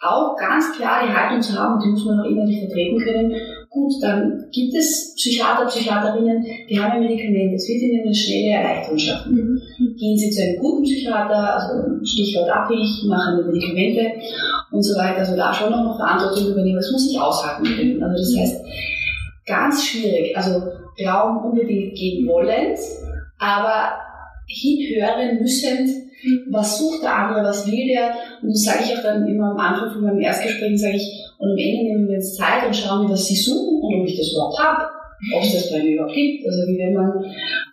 auch ganz klar die Haltung zu haben, die muss man auch innerlich vertreten können. Gut, dann gibt es Psychiater, Psychiaterinnen, die haben ein Medikament, das wird ihnen eine schnelle Erleichterung schaffen. Mhm. Gehen Sie zu einem guten Psychiater, also Stichwort abhängig, machen Medikamente und so weiter, also da schon nochmal Verantwortung übernehmen, das muss ich aushalten können. Also das heißt, ganz schwierig, also Glauben unbedingt gegen wollend, aber hinhören müssend, was sucht der andere, was will der. Und das sage ich auch dann immer am Anfang von meinem Erstgespräch, sage ich, und am Ende nehmen wir uns Zeit und schauen, was sie suchen und ob ich das überhaupt habe, ob es das bei mir überhaupt gibt. Also wie wenn man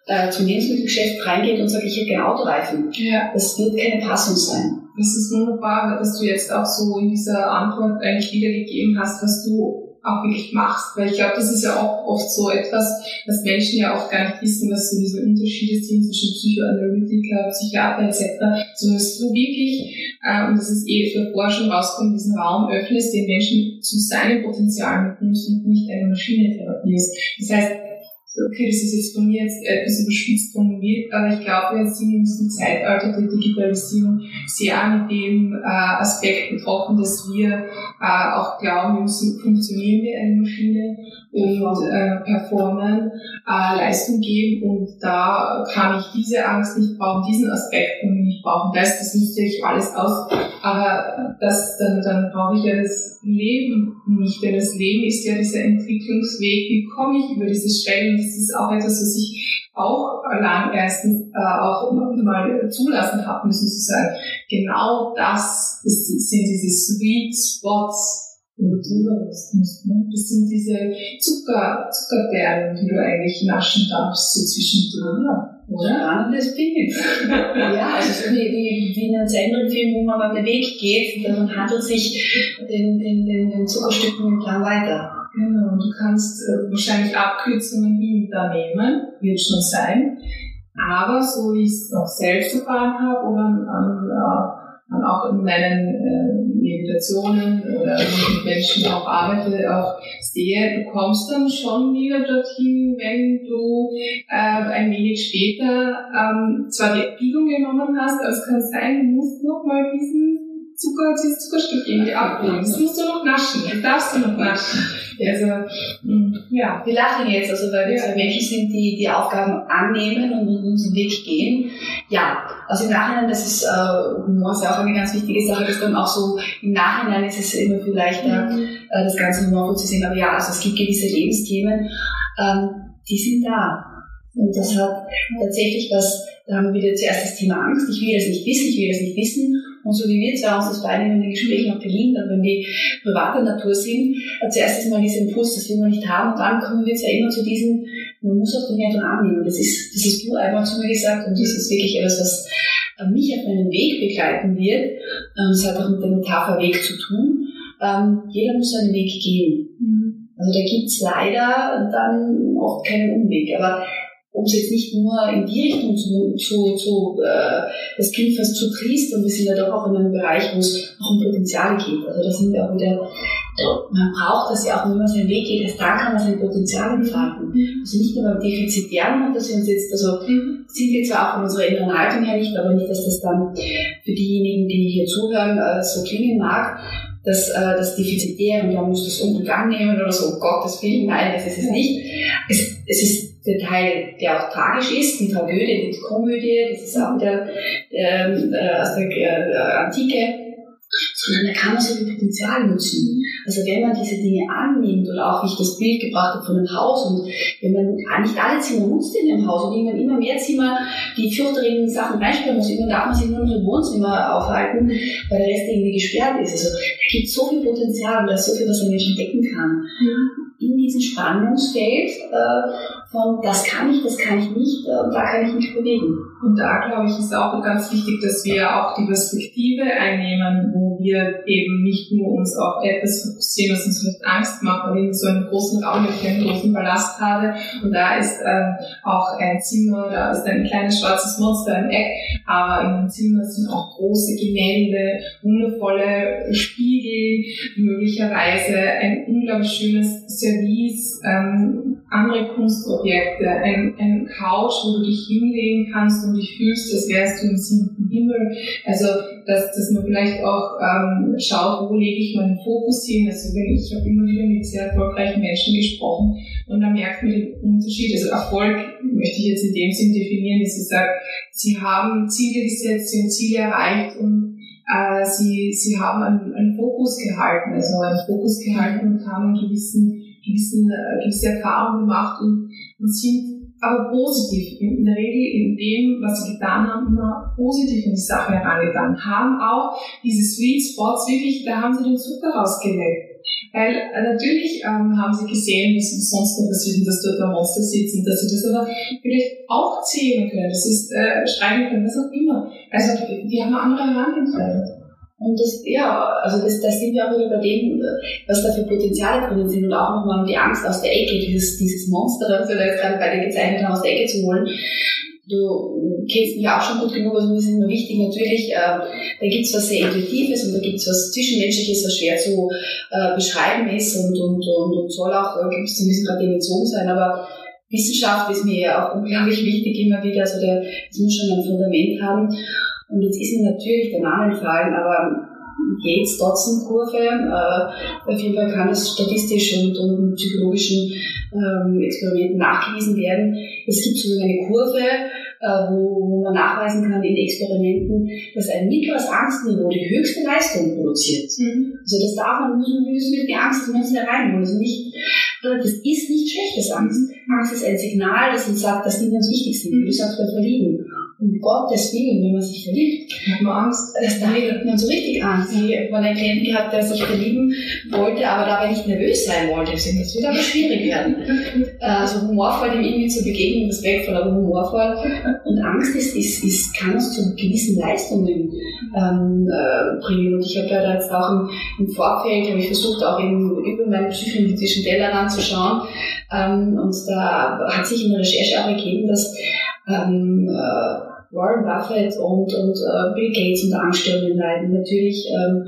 äh, zum Lebensmittelgeschäft reingeht und sagt, ich hätte gerne Autoreifen. Ja. Das wird keine Passung sein. Das ist wunderbar, dass du jetzt auch so in dieser Antwort eigentlich wiedergegeben hast, was du auch wirklich machst. Weil ich glaube, das ist ja auch oft so etwas, was Menschen ja auch gar nicht wissen, was so diese Unterschiede sind zwischen Psychoanalytiker, Psychiater etc. Sondern dass du wirklich, äh, und das ist eh für Forschung rauskommt, diesen Raum öffnest, den Menschen zu seinem Potenzial mitnimmst und nicht eine Maschine therapierst. Das heißt, okay, das ist jetzt von mir jetzt etwas überspitzt formuliert, aber ich glaube, wir sind in diesem Zeitalter der Digitalisierung sehr mit dem äh, Aspekt betroffen, dass wir äh, auch glauben müssen, funktionieren wir eine Maschine und äh, performen, äh, Leistung geben. Und da kann ich diese Angst nicht brauchen, diesen Aspekt nicht brauchen. Das, das nütze ich alles aus, aber das, dann, dann brauche ich ja das Leben. Nicht, denn das Leben ist ja dieser Entwicklungsweg, wie komme ich über diese Schwellen, das ist auch etwas, was ich auch lang erstens äh, auch mal zulassen habe müssen zu sagen, genau das ist, sind diese Sweet Spots, du drüber musst. Ne? Das sind diese Zucker, Zuckerperlen, die du eigentlich naschen darfst, so zwischendurch. Oder? Spannendes Bild. ja, also so wie, wie, wie in einem Senderfilm, wo man auf den Weg geht, dann handelt sich den, den, den, den Zuckerstücken entlang weiter. Genau, du kannst äh, wahrscheinlich Abkürzungen da nehmen, wird schon sein. Aber so wie ich es auch selbst erfahren habe oder an, an, an auch in meinen äh, Meditationen oder mit Menschen auch arbeite, auch sehe, du kommst dann schon wieder dorthin, wenn du äh, ein wenig später ähm, zwar die Biegung genommen hast, aber es kann sein, du musst noch mal diesen Zucker, dieses Zuckerstück irgendwie abholen. Das musst du noch naschen, das darfst du noch naschen. Also, mm, ja. Wir lachen jetzt, also weil wir ja. zwei Menschen sind, die die Aufgaben annehmen und unseren Weg gehen. Ja, also im Nachhinein, das ist, äh, Humor ist ja auch eine ganz wichtige Sache, dass dann auch so im Nachhinein ist es immer viel leichter, mhm. äh, das Ganze humorvoll zu sehen. Aber ja, also es gibt gewisse Lebensthemen, ähm, die sind da. Und das hat tatsächlich was, da haben wir wieder zuerst das Thema Angst. Ich will das nicht wissen, ich will das nicht wissen. Und so wie wir zwei uns das beide in den Gesprächen auch gelingt, aber wenn die privater Natur sind, zuerst ist mal dieser Impuls, das will man nicht haben, und dann kommen wir zwar immer zu diesem, man muss auch Dinge einfach annehmen. Das ist, das hast du einmal zu mir gesagt, und das ist wirklich etwas, was mich auf meinem Weg begleiten wird. Ähm, das hat auch mit der Metapher Weg zu tun. Ähm, jeder muss seinen Weg gehen. Mhm. Also da gibt's leider dann oft keinen Umweg. Aber um es jetzt nicht nur in die Richtung zu, zu, zu äh, das klingt fast zu und wir sind ja doch auch in einem Bereich, wo es noch um Potenzial geht. Also da sind wir auch wieder, man braucht das ja auch, wenn man seinen Weg geht, erst dann kann man sein Potenzial entfalten. Mhm. Also nicht nur beim Defizitären, dass wir uns jetzt, also mhm. sind wir zwar auch von unserer inneren Haltung her nicht, aber nicht, dass das dann für diejenigen, die hier zuhören, äh, so klingen mag, dass äh, das Defizitär und man muss das Unglück annehmen oder so, um Gottes Willen, nein, das ist es nicht. Es, es ist der Teil, der auch tragisch ist, die Tragödie, die Komödie, das ist auch wieder ähm, äh, aus der äh, Antike, sondern da kann man so viel Potenzial nutzen. Also wenn man diese Dinge annimmt oder auch wie ich das Bild gebracht habe von einem Haus und wenn man nicht alle Zimmer nutzt in dem Haus und irgendwann immer mehr Zimmer die fürchterlichen Sachen reinsperren muss, irgendwann darf man sich nur noch im Wohnzimmer aufhalten, weil der Rest irgendwie gesperrt ist. Also da gibt es so viel Potenzial und da ist so viel, was ein Mensch entdecken kann. Mhm in diesem Spannungsfeld äh, von das kann ich, das kann ich nicht, äh, da kann ich mich bewegen. Und da glaube ich ist auch ganz wichtig, dass wir auch die Perspektive einnehmen, wo wir eben nicht nur uns auf etwas fokussieren, was uns vielleicht Angst macht, weil ich so einen großen Raum, ich einen großen Palast habe und da ist ähm, auch ein Zimmer, da ist ein kleines schwarzes Monster im Eck, aber in dem Zimmer sind auch große Gemälde, wundervolle Spiegel, möglicherweise ein unglaublich schönes Service, ähm, andere Kunstobjekte, ein, ein Couch, wo du dich hinlegen kannst und dich fühlst, als wärst du im siebten Himmel. Also, dass, dass man vielleicht auch ähm, schaut, wo lege ich meinen Fokus hin. Also wenn ich habe immer wieder mit sehr erfolgreichen Menschen gesprochen und dann merkt man den Unterschied. Also Erfolg möchte ich jetzt in dem Sinn definieren, dass ich sage, sie haben Ziele gesetzt, sie haben Ziele erreicht und äh, sie, sie haben einen, einen Fokus gehalten, also einen Fokus gehalten und haben einen gewissen, gewissen, äh, gewisse Erfahrungen gemacht und, und sind aber positiv, in der Regel in dem, was sie getan haben, immer positiv in die Sache herangegangen, haben auch diese Sweet Spots wirklich, da haben sie den Zucker rausgelegt. Weil äh, natürlich ähm, haben sie gesehen, was sonst noch passiert und dass dort ein Monster sitzt und dass sie das aber vielleicht auch zählen können, das ist äh, schreiben können, was auch immer. Also die haben eine andere Herangehensweise. Und das, ja, also das, das sind wir auch wieder bei dem, was da für Potenziale drinnen sind und auch nochmal die Angst aus der Ecke, dieses, dieses Monster, das wir da gerade beide gezeichnet haben, aus der Ecke zu holen. Du kennst mich auch schon gut genug, also mir ist immer wichtig, natürlich, äh, da gibt's was sehr Intuitives und da gibt's was Zwischenmenschliches, was schwer zu äh, beschreiben ist und, und, und, und soll auch äh, gibt's ein bisschen gerade Dimension sein, aber Wissenschaft ist mir auch unglaublich wichtig immer wieder, also der, das muss schon ein Fundament haben. Und jetzt ist mir natürlich der Name entfallen, aber Gates-Dodson-Kurve, äh, auf jeden Fall kann das statistisch und, und psychologischen ähm, Experimenten nachgewiesen werden. Es gibt so eine Kurve, äh, wo, wo man nachweisen kann in Experimenten, dass ein mittleres Angstniveau die höchste Leistung produziert. Mhm. Also das darf man, müssen, müssen wir die Angst in uns hereinholen. Also nicht, das ist nicht schlechtes Angst. Angst ist ein Signal, das uns sagt, dass Dinge uns wichtig sind. Wie du sagst, Verlieben um Gottes Willen, wenn man sich verliebt, hat man Angst. Das, da hat man so richtig Angst. Ich habe mal einen Klienten gehabt, der sich verlieben wollte, aber dabei nicht nervös sein wollte. Ich das wird aber schwierig werden. Also humorvoll dem irgendwie zu begegnen, respektvoll, aber humorvoll. Und Angst ist, ist, ist kann uns zu gewissen Leistungen ähm, äh, bringen. Und ich habe ja da jetzt auch im, im Vorfeld, habe ich versucht, auch eben über meinen psychoanalytischen Tellerrand zu schauen. Ähm, und da hat sich in der Recherche auch ergeben, dass ähm, äh, Warren Buffett und, und äh, Bill Gates unter Angststörungen leiden. Natürlich ähm,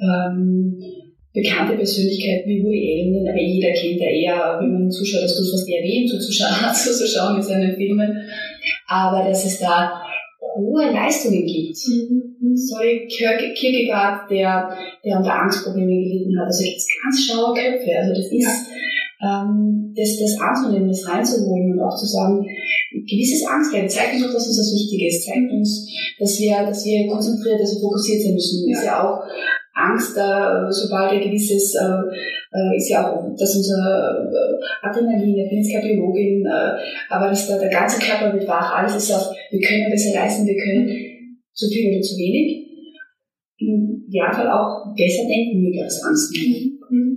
ähm, bekannte Persönlichkeiten wie Woody Allen, aber jeder kennt ja eher, wenn man zuschaut, dass du fast eher weh zuzuschauen, zuzuschauen mit seinen Filmen. Aber dass es da hohe Leistungen gibt. Mhm. So wie Kierkegaard, der, der unter Angstprobleme gelitten hat. Also gibt es ganz schlaue Köpfe. Also das ist, ähm, das, das anzunehmen, das reinzuholen und auch zu sagen, gewisses Angstgeld zeigt uns auch, dass uns das wichtig ist, zeigt uns, dass wir, dass wir konzentriert, dass wir fokussiert sein müssen. Ja. Ist ja auch Angst, äh, sobald ein gewisses, äh, äh, ist ja auch, dass unser äh, Adrenalin, ich bin jetzt keine Biologin, äh, aber dass da der ganze Körper wird wach, alles ist auf, wir können besser leisten, wir können zu viel oder zu wenig. Im Idealfall auch besser denken, mit als Angst nehmen.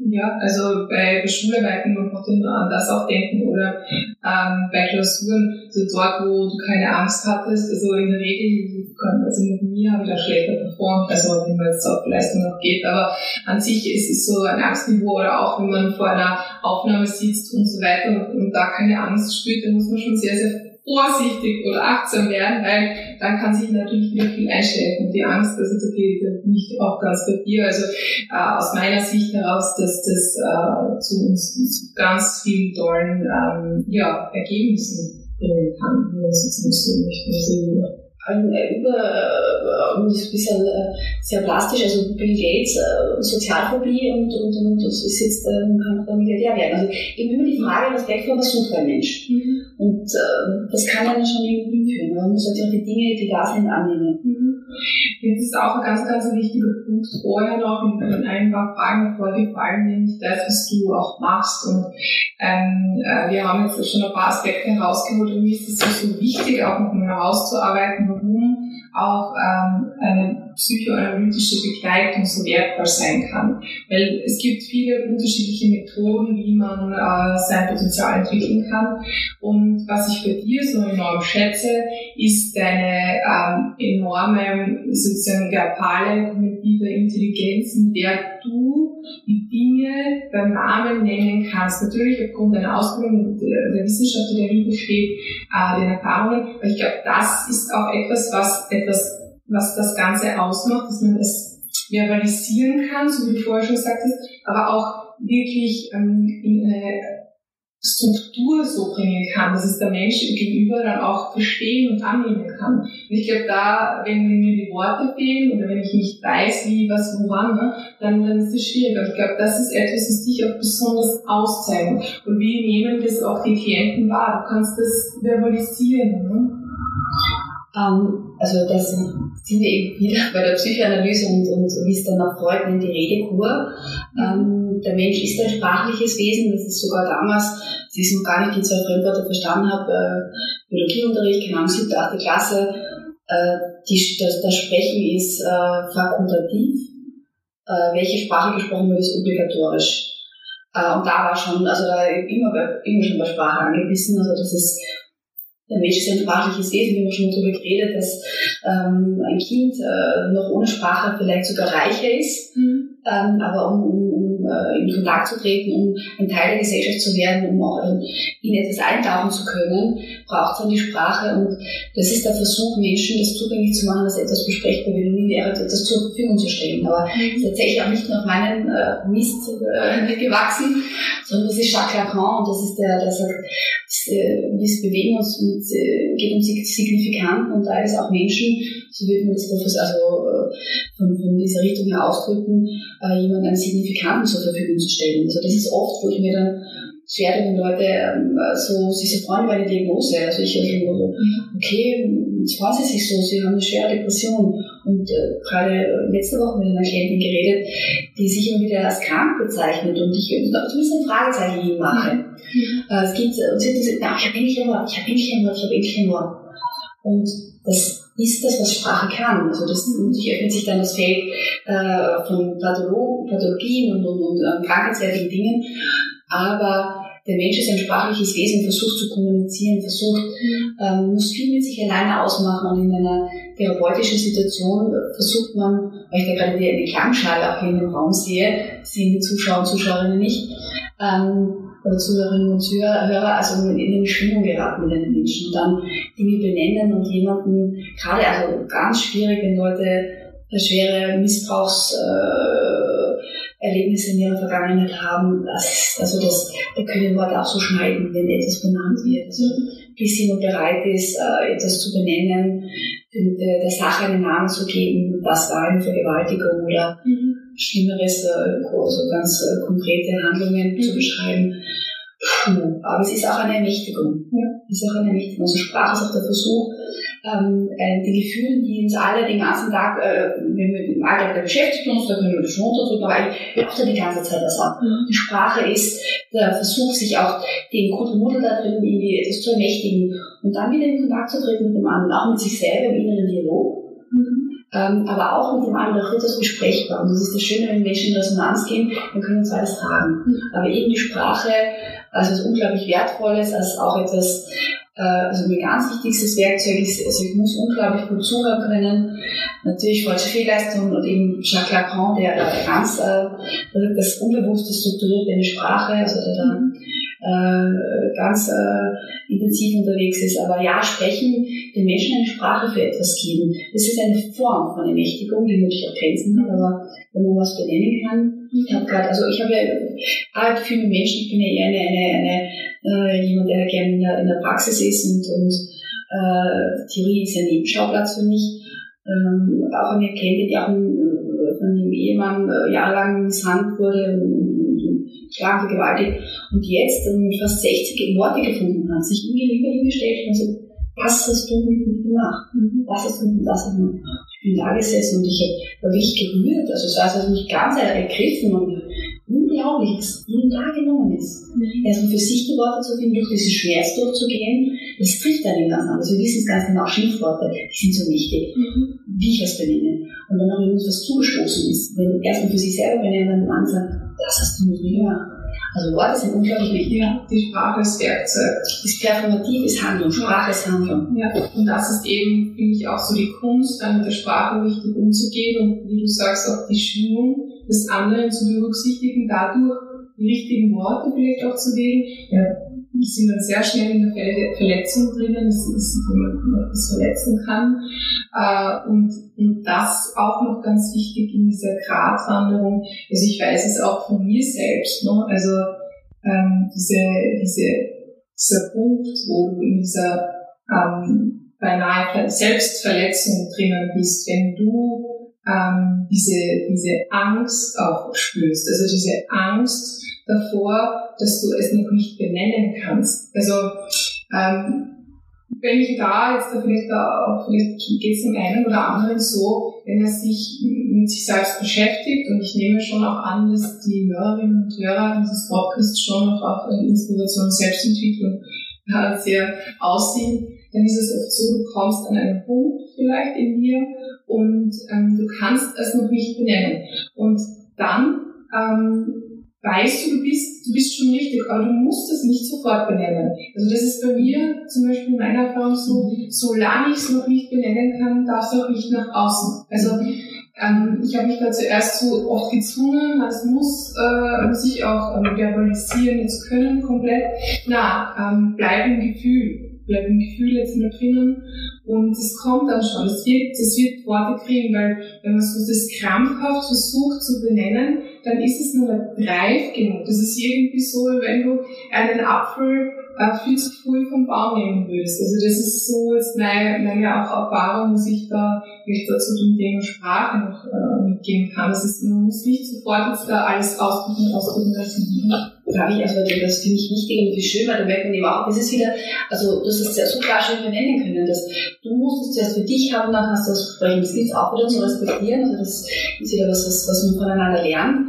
Ja, also bei Schularbeiten man braucht immer an das auch denken oder ähm, bei Klausuren, so dort, wo du keine Angst hattest, also in der Regel, also mit mir habe ich da schlechter performt, also wenn man jetzt auf Leistung noch geht, aber an sich ist es so ein Angstniveau oder auch wenn man vor einer Aufnahme sitzt und so weiter und, und da keine Angst spürt, dann muss man schon sehr, sehr vorsichtig oder achtsam werden, weil dann kann sich natürlich wieder viel einstellen. Und die Angst, das ist okay, da bin ich auch ganz bei dir. Also äh, aus meiner Sicht heraus, dass das äh, zu uns zu ganz vielen tollen ähm, ja, Ergebnissen bringen kann, wenn man es jetzt nicht so möchte. Also, äh, über, äh, ein bisschen äh, sehr plastisch, also Bill Gates, Sozialphobie und, und, und das ist jetzt, kann dann Milliardär werden. Also eben immer die Frage, was denkt man, was sucht ein Mensch? Mhm. Und äh, das kann einen schon irgendwie führen. Man muss halt auch die Dinge, die da sind, annehmen. Mhm. Das ist auch ein ganz, ganz wichtiger Punkt vorher noch, in, in ein paar Fragen davor gefallen, nämlich das, was du auch machst. Und ähm, äh, wir haben jetzt schon ein paar Aspekte herausgeholt und mir ist es so, so wichig, auch noch mal herauszuarbeiten, warum auch ähm, eine psychoanalytische Begleitung so wertvoll sein kann. Weil es gibt viele unterschiedliche Methoden, wie man äh, sein Potenzial entwickeln kann. Und was ich bei dir so enorm schätze, ist deine ähm, enorme, sozusagen verbale, kognitive Intelligenz, in der du die Dinge beim Namen nennen kannst. Natürlich aufgrund deiner Ausbildung der, der Wissenschaft, die dahinter steht, äh, den Erfahrungen. Aber ich glaube, das ist auch etwas, was etwas, was das Ganze ausmacht, dass man es verbalisieren kann, so wie du vorher schon gesagt hast, aber auch wirklich ähm, in eine Struktur so bringen kann, dass es der Mensch gegenüber dann auch verstehen und annehmen kann. Und ich glaube, da, wenn mir die Worte fehlen oder wenn ich nicht weiß, wie, was, wo, wann, ne, dann, dann ist es schwierig. Und ich glaube, das ist etwas, was dich auch besonders auszeichnet. Und wie nehmen das auch die Klienten wahr? Du kannst das verbalisieren. Ne? Ähm, also das sind wir eben wieder bei der Psychoanalyse und, und wie es dann auch Freud nennt, die Redekur. Ähm, der Mensch ist ein sprachliches Wesen, das ist sogar damals, als ich noch gar nicht die zwei Fremdwörter verstanden habe, äh, Biologieunterricht, Ahnung, siebte, achte Klasse, äh, die, das, das Sprechen ist äh, fakultativ, äh, welche Sprache gesprochen wird, ist obligatorisch. Äh, und da war schon, also da immer, immer schon bei Sprache angebissen, also das ist der Mensch ist ein sprachliches Wesen, wir haben schon darüber geredet, dass ähm, ein Kind äh, noch ohne Sprache vielleicht sogar reicher ist. Mhm. Ähm, aber um, um, um äh, in Kontakt zu treten, um ein Teil der Gesellschaft zu werden, um auch in, in etwas eintauchen zu können, braucht es dann die Sprache. Und das ist der Versuch, Menschen das zugänglich zu machen, dass etwas besprechbar wird und wäre, etwas zur Verfügung zu stellen. Aber mhm. ist tatsächlich auch nicht nur auf meinen äh, Mist äh, gewachsen, sondern das ist Jacques Lacan und das ist der, der sagt, wir bewegen uns mit, äh, geht um Signifikanten und da ist auch Menschen, so würde man das also äh, von, von dieser Richtung her ausdrücken, äh, jemand einen Signifikanten zur Verfügung zu stellen. Also das ist oft, wo ich mir dann schwer wenn Leute ähm, so, sie so freuen über eine Diagnose. Also ich höre schon so, okay, jetzt freuen sie sich so, sie haben eine schwere Depression. Und äh, gerade letzte Woche mit einer Klientin geredet, die sich immer wieder als krank bezeichnet und ich zumindest ein Fragezeichen mache. Mhm. Äh, es gibt, und sie hat gesagt, na, ich habe endlich ein Wort, ich habe endlich ein Wort, ich habe endlich ein Wort. Und das ist das, was Sprache kann. Also das natürlich öffnet sich dann das Feld äh, von Patholo Pathologien und, und, und äh, krankheitswertigen Dingen. Aber der Mensch ist ein sprachliches Wesen, versucht zu kommunizieren, versucht, ähm, muss viel mit sich alleine ausmachen und in einer therapeutischen Situation versucht man, weil ich da gerade die, die Klangschale auch hier in dem Raum sehe, sehen die Zuschauer und Zuschauerinnen nicht, ähm, oder Zuhörerinnen und Zuhörer, also in eine Stimmung geraten mit den Menschen und dann Dinge benennen und jemanden, gerade also ganz schwierig, wenn Leute schwere Missbrauchserlebnisse äh, in ihrer Vergangenheit haben, das, also das, da können Worte auch so schneiden, wenn etwas benannt wird. Also, bis jemand bereit ist, äh, etwas zu benennen, der, der Sache einen Namen zu geben, das war eine Vergewaltigung oder mhm. Schlimmeres, äh, also ganz äh, konkrete Handlungen mhm. zu beschreiben. Puh, aber es ist auch eine Ermächtigung. Ja. Es ist auch eine Ermächtigung. Also Sprache ist auch der Versuch, ähm, äh, die Gefühle, die uns alle den ganzen Tag, äh, wenn wir im Alltag da beschäftigt uns, da können wir schon eigentlich läuft ja die ganze Zeit das ab. Mhm. Die Sprache ist der Versuch, sich auch den Kuddelmuddel da drin irgendwie etwas zu ermächtigen und dann wieder in Kontakt zu treten mit dem anderen, auch mit sich selber im inneren Dialog. Mhm. Ähm, aber auch mit dem anderen wird das besprechbar. Und das ist das Schöne, wenn Menschen in Resonanz gehen, dann können uns alles tragen. Mhm. Aber eben die Sprache also was unglaublich Wertvolles, als auch etwas, äh, also mein ganz wichtigstes Werkzeug ist, also ich muss unglaublich gut zuhören können. Natürlich falsche Fehlleistung und eben Jacques Lacan, der, ganz äh, das Unbewusste strukturiert eine Sprache, also der da äh, ganz äh, intensiv unterwegs ist. Aber ja, sprechen, den Menschen eine Sprache für etwas geben, das ist eine Form von Ermächtigung, die natürlich auch Grenzen hat, aber wenn man was benennen kann, ich habe gerade, also ich habe ja Arbeit viel mit Menschen, ich bin ja eher eine, eine, eine äh, jemand, der gerne in der, in der Praxis ist und, und äh, Theorie ist ein Nebenschauplatz für mich. Ähm, auch eine Klientin, die auch äh, von einem Ehemann äh, jahrelang misshandelt wurde und, und, und schlagen vergewaltigt und jetzt ähm, fast 60 Worte gefunden hat, sich mir lieber hingestellt und gesagt, was hast du mit mir gemacht? Mhm. Was hast du mit du gemacht? Ich bin da gesessen und ich habe wirklich gerührt. Also es hat mich ganz ergriffen und unglaublich, was ihm da genommen ist. Mhm. Erstmal für sich die Worte zu finden, durch diesen Schmerz durchzugehen, das trifft einen ganz anders. Wir wissen es ganz genau, Schimpfworte, die sind so wichtig, mhm. wie ich das benenne. Und wenn auch jemand was zugestoßen ist, wenn erstmal für sich selber benennen, dann man sagt, das hast du mit mir gemacht. Also Worte sind unglaublich wichtig. Ja, die Sprache ist Werkzeug. Das Performativ ist Handlung, Sprache ist Handlung. Ja, und das ist eben, finde ich, auch so die Kunst, dann mit der Sprache richtig umzugehen und wie du sagst, auch die Schwingung des anderen zu berücksichtigen, dadurch richtigen Worte vielleicht auch zu wählen. Ja, wir sind dann sehr schnell in der Verletzung drinnen, dass, dass man etwas verletzen kann. Äh, und, und das auch noch ganz wichtig in dieser Gratwanderung. Also ich weiß es auch von mir selbst. Ne? Also ähm, diese, diese, dieser Punkt, wo du in dieser ähm, beinahe Selbstverletzung drinnen bist, wenn du ähm, diese, diese Angst auch spürst, also diese Angst davor, dass du es noch nicht benennen kannst. Also ähm, wenn ich da jetzt da vielleicht auch, vielleicht geht es dem einen oder anderen so, wenn er sich mit sich selbst beschäftigt und ich nehme schon auch an, dass die Hörerinnen und Hörer dieses Podcasts schon noch auf Inspiration und Selbstentwicklung äh, sehr aussehen, dann ist es oft so, du kommst an einen Punkt vielleicht in dir und ähm, du kannst es noch nicht benennen. Und dann ähm, weißt du, du bist, du bist schon richtig, aber du musst es nicht sofort benennen. Also das ist bei mir zum Beispiel in meiner Erfahrung so, solange ich es noch nicht benennen kann, darf es auch nicht nach außen. Also ähm, ich habe mich da zuerst so oft gezwungen, es muss äh, sich auch ähm, verbalisieren zu können komplett. Na, ähm, bleib im Gefühl bleibt ein Gefühl jetzt immer drinnen und es kommt dann schon. Es wird, es wird Worte kriegen, weil wenn man so das krampfhaft versucht zu benennen, dann ist es nur reif genug. Das ist irgendwie so, wenn du einen Apfel äh, viel zu früh vom Baum nehmen würdest. Also das ist so jetzt meine, meine auch Erfahrung, dass ich da vielleicht dazu dem Thema Sprache noch äh, mitgeben kann. Das ist, man muss nicht sofort jetzt da alles ausdrücken, ausdrücken lassen frage ich also, das finde ich wichtig und wie schön, weil da merkt man eben auch, das ist wieder, also du hast es ja so klar schön benennen können, dass du musst es zuerst für dich haben, dann hast du das Sprechen. Das gilt auch wieder zu respektieren, also das ist wieder was, was, was man voneinander lernt.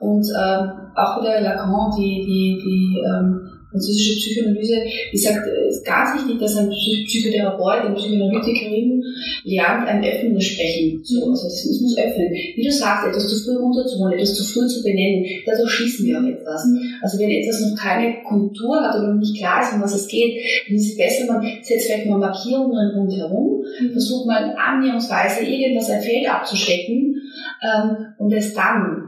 Und ähm, auch wieder Lacan, die, die, die ähm, französische Psychoanalyse, die sagt, es ist ganz wichtig, dass ein Psychotherapeut, eine Psychoanalytikerin lernt, ein offenes Sprechen. So, also es muss öffnen. Wie du sagst, etwas zu früh runterzuholen, etwas zu früh zu benennen, dadurch schließen wir auch etwas. Also wenn etwas noch keine Kultur hat oder noch nicht klar ist, um was es geht, dann ist es besser, man setzt vielleicht mal Markierungen rundherum, mhm. versucht mal annäherungsweise irgendwas ein Feld abzustecken ähm, und es dann äh,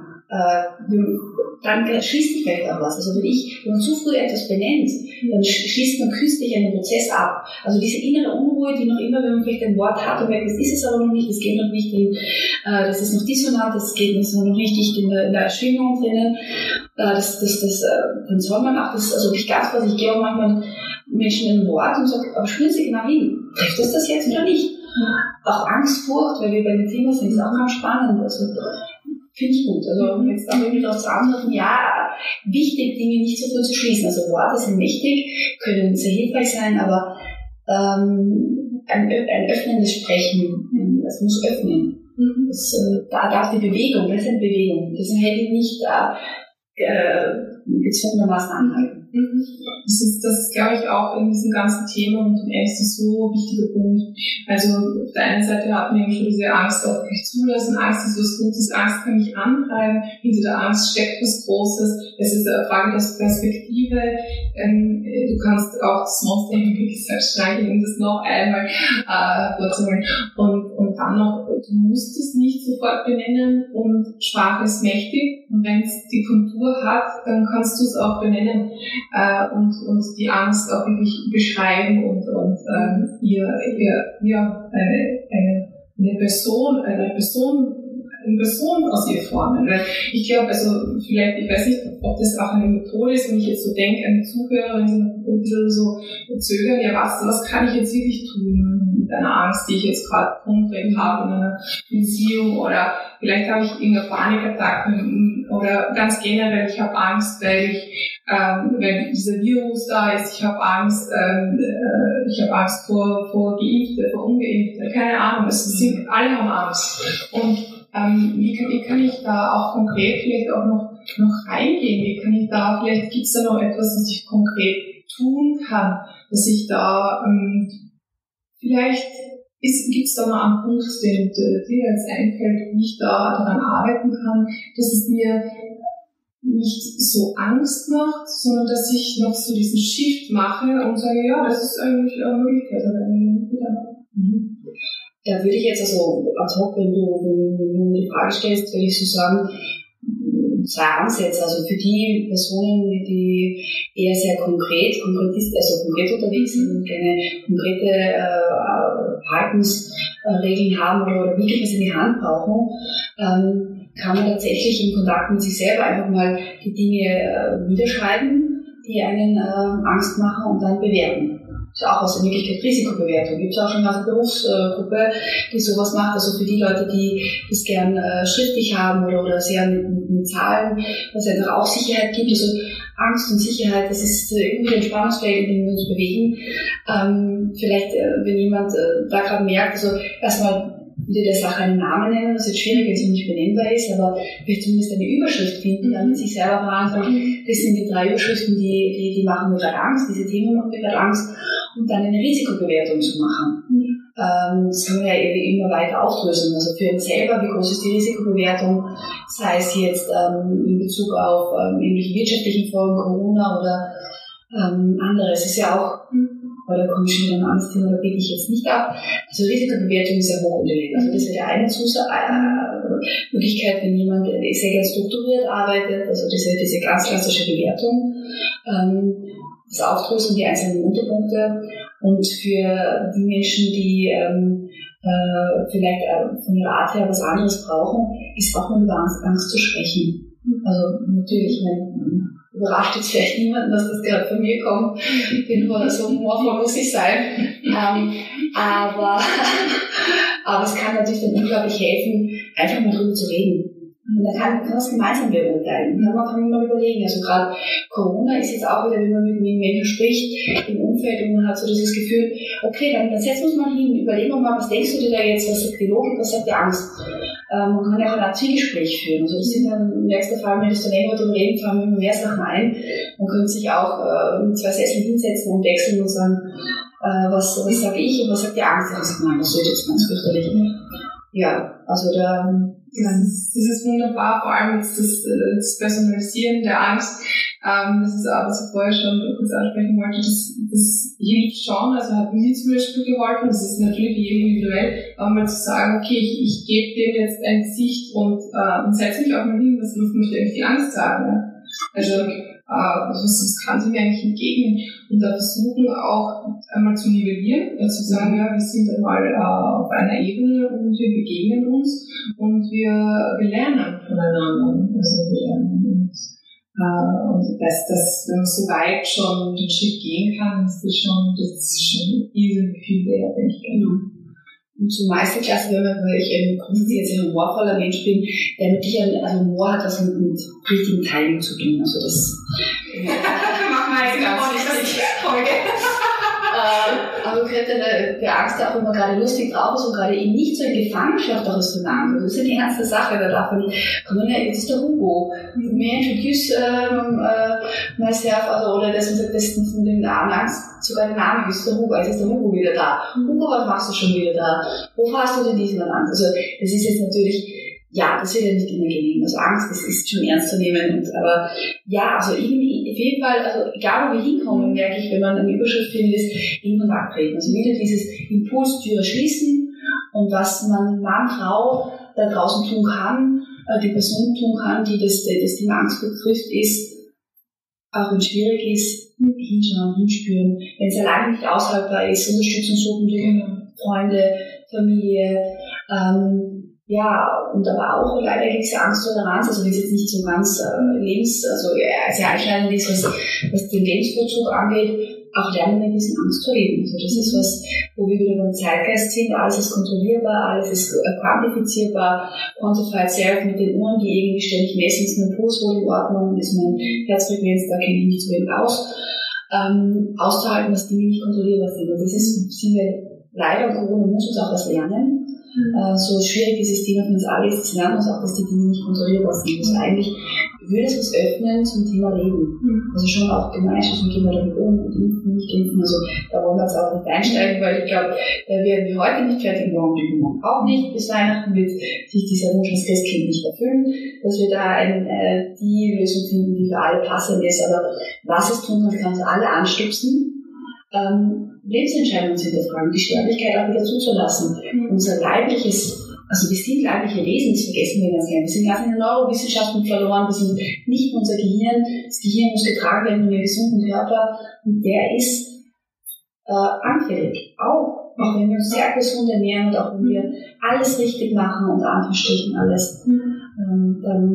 dann schließt sich vielleicht auch was. Also wenn ich, wenn man zu früh etwas benennt, dann schließt man künstlich einen Prozess ab. Also diese innere Unruhe, die noch immer, wenn man vielleicht ein Wort hat und merkt, das ist es aber noch nicht, das geht noch nicht in, äh, das ist noch dissonant, das geht noch nicht in der, in der Schwingung drinnen, äh, das, das, das, äh, dann soll man auch das, also ich ganz was, ich gehe auch manchmal Menschen ein Wort und sage, aber spüren Sie genau hin, trifft das das jetzt oder nicht? Auch Angst, Furcht, weil wir bei dem Thema sind, ist auch ganz spannend. Also, Finde ich gut. Also jetzt auch irgendwie darauf zu antworten, ja, wichtig, Dinge nicht so früh zu schließen. Also Worte sind wichtig, können sehr hilfreich sein, aber ähm, ein, ein öffnendes Sprechen, das muss öffnen. Mhm. Das, äh, da darf die Bewegung, das ist eine Bewegung. Das hätte ich nicht äh, äh, gezwungenermaßen anhalten. Mhm. Das ist, das ist, glaube ich, auch in diesem ganzen Thema und dem Ängsten so ein wichtiger Punkt. Also auf der einen Seite hat man eben schon diese Angst auch wirklich zulassen. Angst ist was Gutes, Angst kann mich antreiben. Hinter der Angst steckt was Großes. Es ist eine Frage der Perspektive. Ähm, du kannst auch das Monster wirklich selbst streicheln, um das noch einmal äh. Und, und dann noch, du musst es nicht sofort benennen und Sprache ist mächtig. Und wenn es die Kontur hat, dann kannst du es auch benennen äh, und, und die Angst auch wirklich beschreiben und, und ähm, ihr, ihr, ja, eine, eine, eine Person, eine Person Person aus ihr formen. Weil ich glaube, also vielleicht, ich weiß nicht, ob das auch eine Methode ist, wenn ich jetzt so denke, eine Zuhörerin sind ein bisschen so zögern, ja was, was kann ich jetzt wirklich tun mit einer Angst, die ich jetzt gerade konkret habe in einer Beziehung oder vielleicht habe ich irgendeine Panikattacke oder ganz generell, ich habe Angst, weil ich ähm, wenn dieser Virus da ist, ich habe Angst, ähm, äh, ich habe Angst vor, vor Geimpfte, vor Ungeimpfte, keine Ahnung, es sind, alle haben Angst. Und ähm, wie, kann, wie kann ich da auch konkret vielleicht auch noch, noch reingehen? Wie kann ich da, vielleicht gibt es da noch etwas, was ich konkret tun kann, dass ich da ähm, vielleicht gibt es da noch einen Punkt, den dir jetzt einfällt, wie ich da daran arbeiten kann, dass es mir nicht so Angst macht, sondern dass ich noch so diesen Shift mache und sage, ja, das ist eigentlich eine Möglichkeit. Mhm. Da würde ich jetzt also ad hoc, wenn du, wenn du die Frage stellst, würde ich so sagen, zwei Ansätze. Also für die Personen, die eher sehr konkret, konkretist, also konkret unterwegs sind und keine konkrete äh, Verhaltensregeln haben oder wirklich was in die Hand brauchen, ähm, kann man tatsächlich im Kontakt mit sich selber einfach mal die Dinge äh, niederschreiben, die einen äh, Angst machen und dann bewerten. Auch aus der Möglichkeit Risikobewertung. Gibt es auch schon eine Berufsgruppe, die sowas macht. Also für die Leute, die das gern äh, schriftlich haben oder, oder sehr mit, mit, Zahlen, was einfach auch Sicherheit gibt. Also Angst und Sicherheit, das ist äh, irgendwie ein Spannungsfeld, in dem wir uns bewegen. Ähm, vielleicht, äh, wenn jemand da gerade merkt, also erstmal wieder der Sache einen Namen nennen, was jetzt schwierig ist und nicht benennbar ist, aber vielleicht zumindest eine Überschrift finden, damit sich selber verantworten. Das sind die drei Überschriften, die, die, die machen mir gerade Angst, diese Themen machen mir gerade Angst und dann eine Risikobewertung zu machen. Mhm. Ähm, das kann man ja immer weiter auflösen. Also für uns selber, wie groß ist die Risikobewertung, sei es jetzt ähm, in Bezug auf ähm, irgendwelche wirtschaftlichen Folgen, Corona oder ähm, andere. Es ist ja auch weil da komme ich schon wieder ein anderes Thema, da biete ich jetzt nicht ab. Also Risikobewertung ist ja hoch unterlegt. Also das wäre eine Zusatz äh, Möglichkeit, wenn jemand sehr ganz strukturiert arbeitet, also diese, diese ganz klassische Bewertung, ähm, das Aufdröseln, die einzelnen Unterpunkte und für die Menschen, die ähm, äh, vielleicht äh, von ihrer Art her was anderes brauchen, ist auch Angst, Angst zu sprechen. Also natürlich, wenn überrascht jetzt vielleicht niemanden, dass das gerade von mir kommt. Ich bin nur so humorvoll muss ich sein. Ähm, aber, aber es kann natürlich dann unglaublich helfen, einfach mal drüber zu reden. Da kann, man es gemeinsam beurteilen. Dann kann man mal überlegen. Also gerade Corona ist jetzt auch wieder, wenn man mit Menschen spricht, im Umfeld und man hat so dieses Gefühl, okay, dann, dann setzen wir uns mal hin, überlegen wir mal, was denkst du dir da jetzt, was sagt die Logik, was sagt die Angst? Ähm, man kann ja auch ein Zielgespräch führen. Also das sind dann im nächsten Fall, wenn desto länger darüber reden, fallen mir mehr Sachen ein. Man könnte sich auch äh, zwei Sesseln hinsetzen und wechseln und sagen, äh, was, was sage ich und was sagt die Angst? Und ich sage, nein, das wird jetzt ganz fürchterlich. Ja, also da das ist, das ist wunderbar, vor allem das, das Personalisieren der Angst. Ähm, das ist auch, was ich schon kurz ansprechen wollte, das, das hilft schon, also hat mir zum Beispiel geholfen, das ist natürlich jedem individuell, aber mal zu sagen, okay, ich, ich gebe dem jetzt ein Gesicht und, äh, und setze mich auch mal hin, was möchte eigentlich die Angst sagen. Ja? Also äh, was, was kann sie mir eigentlich entgegnen? Und da versuchen auch einmal zu nivellieren, äh, zu sagen, ja, wir sind einmal äh, auf einer Ebene und wir begegnen uns und wir, wir lernen voneinander. Also wir lernen und, äh, und das, das, wenn man so weit schon den Schritt gehen kann, ist das schon, das ist schon irrsinnig viel wert, denke ich. Genau. Und zur Meisterklasse, wenn man, weil ich ein grundsätzlich jetzt ein humorvoller Mensch bin, der natürlich, also Humor hat was mit, mit richtigen Teilen zu tun. Also das. Machen wir jetzt ganz wichtig. Folge. Äh, aber könnte der, Angst, auch immer gerade lustig drauf ist und gerade eben nicht so in Gefangenschaft auch ist. Also das ist ja die ernste Sache, da darf man nicht, komm her, jetzt ist der Hugo. May introduce um, uh, myself, also, oder dass man sagt, das von dem Angst sogar der Name ist der Hugo, jetzt ist der Hugo wieder da. Hugo, was machst du schon wieder da? Wo hast du denn diesen Angst? Also, das ist jetzt natürlich, ja, das wird ja nicht immer gelingen. Also Angst, das ist schon ernst zu nehmen. Und, aber ja, also irgendwie, auf jeden Fall, also egal wo wir hinkommen, merke ich, wenn man eine Überschrift findet, ist in Kontakt treten. Also wieder dieses Impulstüre schließen und was man Mann, Frau da draußen tun kann, äh, die Person tun kann, die das, das Thema Angst betrifft, ist, auch wenn es schwierig ist, hinschauen, hinspüren. Wenn es alleine nicht aushaltbar ist, Unterstützung suchen Freunde, Familie, ähm, ja, und aber auch leider gibt es ja Angsttoleranz, also wie es jetzt nicht so ganz äh, Lebens, also ja, sehr einschneidend ist, was, was den Lebensbezug angeht, auch lernen wir diesen Angst zu leben. Also das ist was, wo wir wieder beim Zeitgeist sind, alles ist kontrollierbar, alles ist äh, quantifizierbar, quantified self mit den Uhren, die irgendwie ständig messen, ist mein Puls wohl in Ordnung, ist mein Herzfrequenz, da kenne ich nicht so wenig aus. Ähm, auszuhalten, dass Dinge nicht kontrollierbar sind. Und das ist, sind wir leider, Corona muss uns auch was lernen äh, so schwierig dieses Thema für uns alle ist, es lernen uns auch, dass die Dinge nicht kontrollierbar sind. Also eigentlich würde es uns öffnen zum Thema Reden. Mhm. Also schon auch Gemeinschaft und Kinder damit um und impfen, nicht impfen. Also da wollen wir jetzt auch nicht einsteigen, weil ich glaube, da werden wir heute nicht fertig, morgen die auch nicht. Bis Weihnachten wird sich dieser Wunsch als Christkind nicht erfüllen, dass wir da ein, äh, die Lösung finden, die für alle passend ist. Aber was es tun kann, kann uns alle anstupsen ähm, Lebensentscheidungen zu hinterfragen, die Sterblichkeit auch wieder zuzulassen. Unser leibliches, also wir sind leibliche Wesen, das vergessen wir ganz gerne. Wir sind ganz in den Neurowissenschaften verloren, wir sind nicht unser Gehirn. Das Gehirn muss getragen werden von einem gesunden Körper und der ist äh, anfällig, auch, auch wenn wir uns sehr gesund ernähren und auch wenn wir alles richtig machen, unter Anführungsstrichen alles. Mhm. Ähm, dann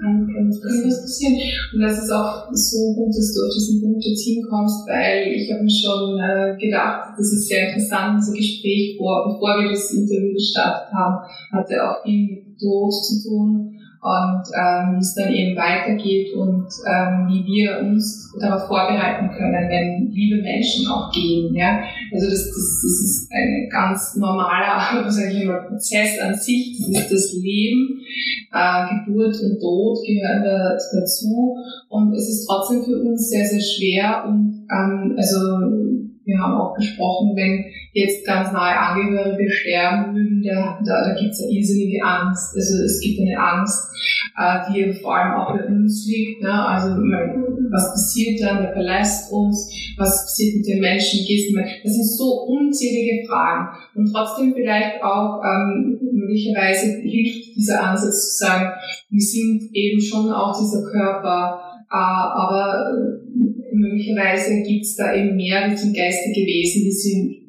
kann, das passieren. Und das ist auch so gut, dass du auf diesen Punkt jetzt hinkommst, weil ich habe mir schon äh, gedacht, das ist sehr interessant, unser Gespräch vor, bevor wir das Interview gestartet haben, hatte auch viel mit Tod zu tun und ähm, wie es dann eben weitergeht und ähm, wie wir uns darauf vorbereiten können, wenn liebe Menschen auch gehen. Ja? Also das, das, das ist ein ganz normaler ich mal, Prozess an sich, das ist das Leben, äh, Geburt und Tod gehören da, dazu und es ist trotzdem für uns sehr, sehr schwer und ähm, also wir haben auch besprochen, wenn jetzt ganz nahe Angehörige sterben würden, da, da, da gibt es eine irrsinnige Angst. Also es gibt eine Angst, äh, die vor allem auch bei uns liegt. Ne? Also was passiert dann, wer verlässt uns, was passiert mit den Menschen, wie geht's Das sind so unzählige Fragen. Und trotzdem vielleicht auch ähm, möglicherweise hilft dieser Ansatz zu sagen, wir sind eben schon auch dieser Körper, äh, aber möglicherweise gibt es da eben mehr, die sind geistige Wesen, die sind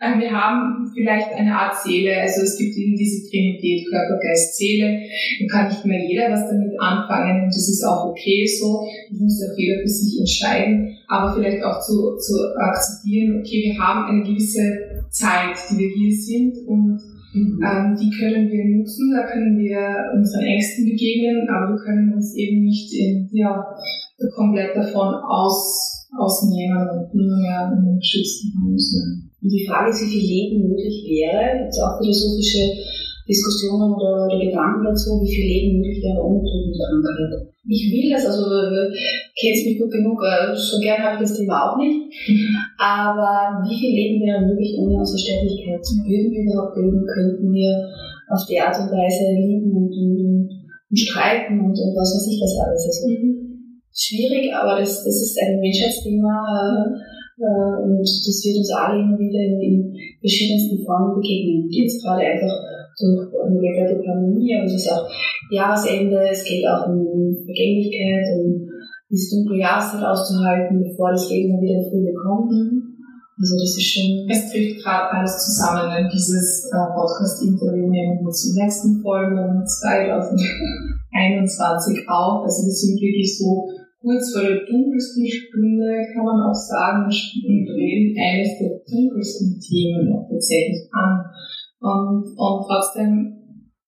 äh, wir haben vielleicht eine Art Seele, also es gibt eben diese Trinität, Körper, Geist, Seele. Da kann nicht mehr jeder was damit anfangen und das ist auch okay so. Das muss auch jeder für sich entscheiden, aber vielleicht auch zu, zu akzeptieren, okay, wir haben eine gewisse Zeit, die wir hier sind und Mhm. Ähm, die können wir nutzen, da können wir unseren Ängsten begegnen, aber wir können uns eben nicht in, ja, komplett davon aus, ausnehmen und nur mehr in den geschützten Raum sein. Und die Frage ist, wie viel Leben möglich wäre, gibt es auch philosophische Diskussionen oder, oder, Gedanken dazu, wie viel Leben möglich wäre ohne Tod und Krankheit. Ich will das, also kennst mich gut genug, äh, so gern habe ich das Thema auch nicht, aber wie viel Leben wäre möglich ohne unsere Sterblichkeit? Würden wir überhaupt leben? Könnten wir auf die Art und Weise lieben und, und, und streiten und, und was weiß ich was alles. Also, mhm. Schwierig, aber das, das ist ein Menschheitsthema äh, und das wird uns alle immer wieder in, in verschiedensten Formen begegnen. Jetzt gerade einfach durch eine geregelte Pandemie, aber es ist auch Jahresende, es geht auch um Vergänglichkeit, um diese dunkle Jahreszeit auszuhalten, bevor das Leben dann wieder Frühling kommt. Also das ist schon... Es trifft gerade alles zusammen, denn dieses äh, Podcast-Interview nehmen wir zur nächsten Folge 2021 auf. Also wir sind wirklich so kurz vor der dunkelsten Stunde, kann man auch sagen, und reden eines der dunkelsten Themen auch tatsächlich an. Und, und trotzdem,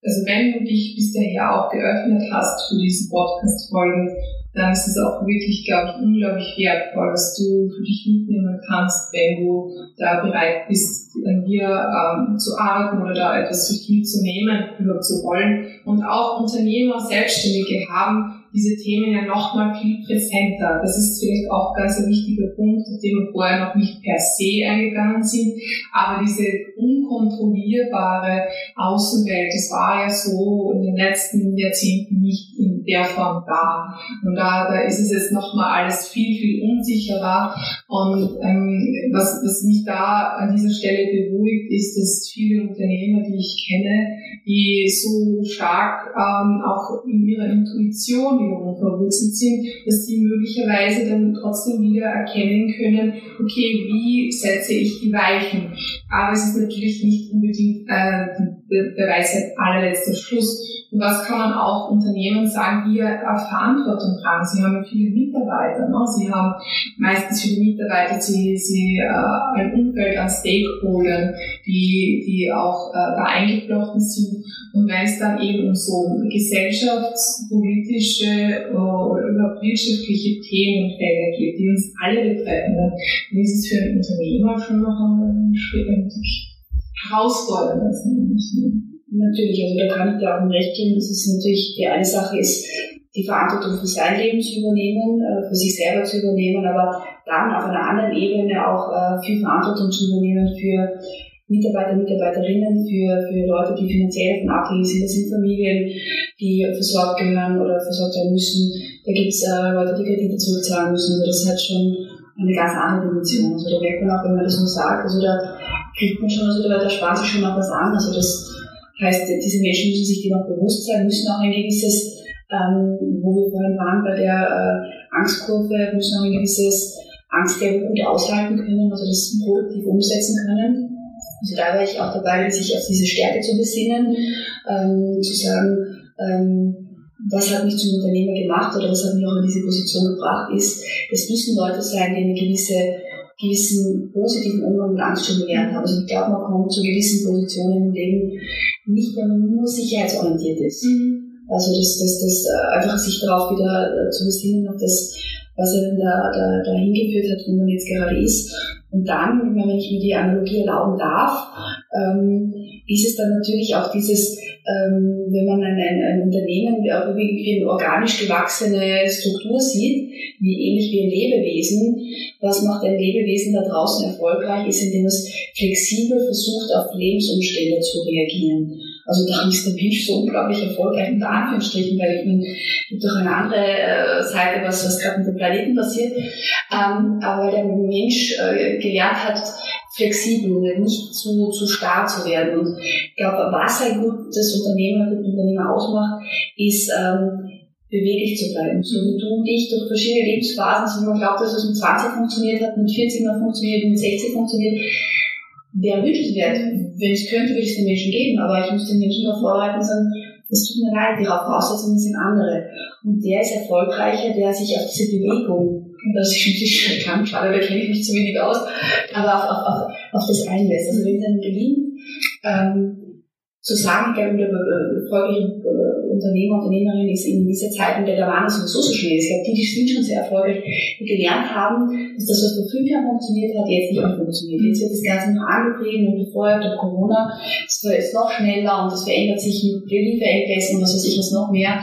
also wenn du dich bis daher auch geöffnet hast für diese Podcast-Folge, dann ist es auch wirklich, glaube ich, unglaublich wertvoll, dass du für dich mitnehmen kannst, wenn du da bereit bist, an dir ähm, zu arbeiten oder da etwas für dich mitzunehmen, überhaupt zu wollen. Und auch Unternehmer, Selbstständige haben diese Themen ja nochmal viel präsenter. Das ist vielleicht auch ganz ein wichtiger Punkt, auf den wir vorher noch nicht per se eingegangen sind. Aber diese unkontrollierbare Außenwelt, das war ja so in den letzten Jahrzehnten nicht in der Form da. Und da, da ist es jetzt nochmal alles viel, viel unsicherer. Und ähm, was, was mich da an dieser Stelle beruhigt, ist, dass viele Unternehmer, die ich kenne, die so stark ähm, auch in ihrer Intuition wiederum verwurzelt sind, dass sie möglicherweise dann trotzdem wieder erkennen können, okay, wie setze ich die Weichen? Aber es ist natürlich nicht unbedingt äh, der Weisheit allerletzter Schluss. Und was kann man auch Unternehmen sagen, die ja Verantwortung tragen? Sie haben viele Mitarbeiter, ne? Sie haben meistens viele Mitarbeiter, sie, sie äh, ein Umfeld an Stakeholdern, die, die auch äh, da eingeflochten sind. Und wenn es dann eben um so gesellschaftspolitische äh, oder überhaupt wirtschaftliche Themenfelder geht, die uns alle betreffen, dann ist es für ein Unternehmer schon noch ein Schritt herausfordernd. Natürlich, also da kann ich dir auch Recht geben. Das ist natürlich, die eine Sache ist, die Verantwortung für sein Leben zu übernehmen, äh, für sich selber zu übernehmen, aber dann auf einer anderen Ebene auch äh, viel Verantwortung zu übernehmen für Mitarbeiter, Mitarbeiterinnen, für, für Leute, die finanziell davon abhängig sind. Das sind Familien, die versorgt gehören oder versorgt werden müssen. Da gibt es äh, Leute, die Kredite zurückzahlen müssen. Also das hat schon eine ganz andere Dimension. Also da merkt man auch, wenn man das nur sagt, also da kriegt man schon, also da, spart sich schon noch was an. Also das Heißt, diese Menschen müssen sich dem auch bewusst sein, müssen auch ein gewisses, ähm, wo wir vorhin waren bei der äh, Angstkurve, müssen auch ein gewisses Angstlevel gut aushalten können, also das produktiv umsetzen können. Also da wäre ich auch dabei, sich auf diese Stärke zu besinnen, ähm, zu sagen, ähm, was hat mich zum Unternehmer gemacht oder was hat mich auch in diese Position gebracht, ist, es müssen Leute sein, die eine gewisse gewissen positiven Umgang mit Angst schon gelernt haben. Also ich glaube, man kommt zu gewissen Positionen im Leben nicht, wenn man nur sicherheitsorientiert ist. Mhm. Also das, das, das äh, einfach sich darauf wieder äh, zu besinnen, auf das, was er da, da, da hingeführt hat, wo man jetzt gerade ist. Und dann, wenn ich mir die Analogie erlauben darf, ähm, ist es dann natürlich auch dieses, ähm, wenn man ein, ein, ein Unternehmen wie eine organisch gewachsene Struktur sieht, wie ähnlich wie ein Lebewesen, was macht ein Lebewesen da draußen erfolgreich, ist, indem es flexibel versucht, auf Lebensumstände zu reagieren. Also da ist der Mensch so unglaublich erfolgreich, unter Anführungsstrichen, weil ich bin durch eine andere äh, Seite, was, was gerade mit dem Planeten passiert, ähm, aber der Mensch äh, gelernt hat, flexibel und nicht zu, zu starr zu werden. Und ich glaube, was ein gutes Unternehmen, ein guten Unternehmer ausmacht, ist ähm, beweglich zu bleiben. So wie du und ich durch verschiedene Lebensphasen, so man glaubt, dass es mit 20 funktioniert hat, mit 40 noch funktioniert, mit 60 funktioniert, wäre wünschenswert. Wenn es könnte, würde ich es den Menschen geben, aber ich muss den Menschen darauf vorbereiten und sagen, es tut mir leid, ihre Voraussetzungen sind andere. Und der ist erfolgreicher, der sich auf diese Bewegung das ist krank, schade, da kenne ich mich zu wenig aus, aber auf, auf, auf, auf das einlässt. Also wenn es einem gelingt, ähm, zu sagen, ich glaube, der erfolgreiche Unternehmer, Unternehmerin ist in dieser Zeit, in der der Wahnsinn sowieso so schnell ist. Ich glaube, die, die sind schon sehr erfolgreich, die gelernt haben, dass das, was vor fünf Jahren funktioniert hat, jetzt nicht mehr funktioniert. Jetzt wird das Ganze noch angetrieben und vorher durch Corona, es ist noch schneller und es verändert sich mit Lieferengpässen und was weiß ich was noch mehr.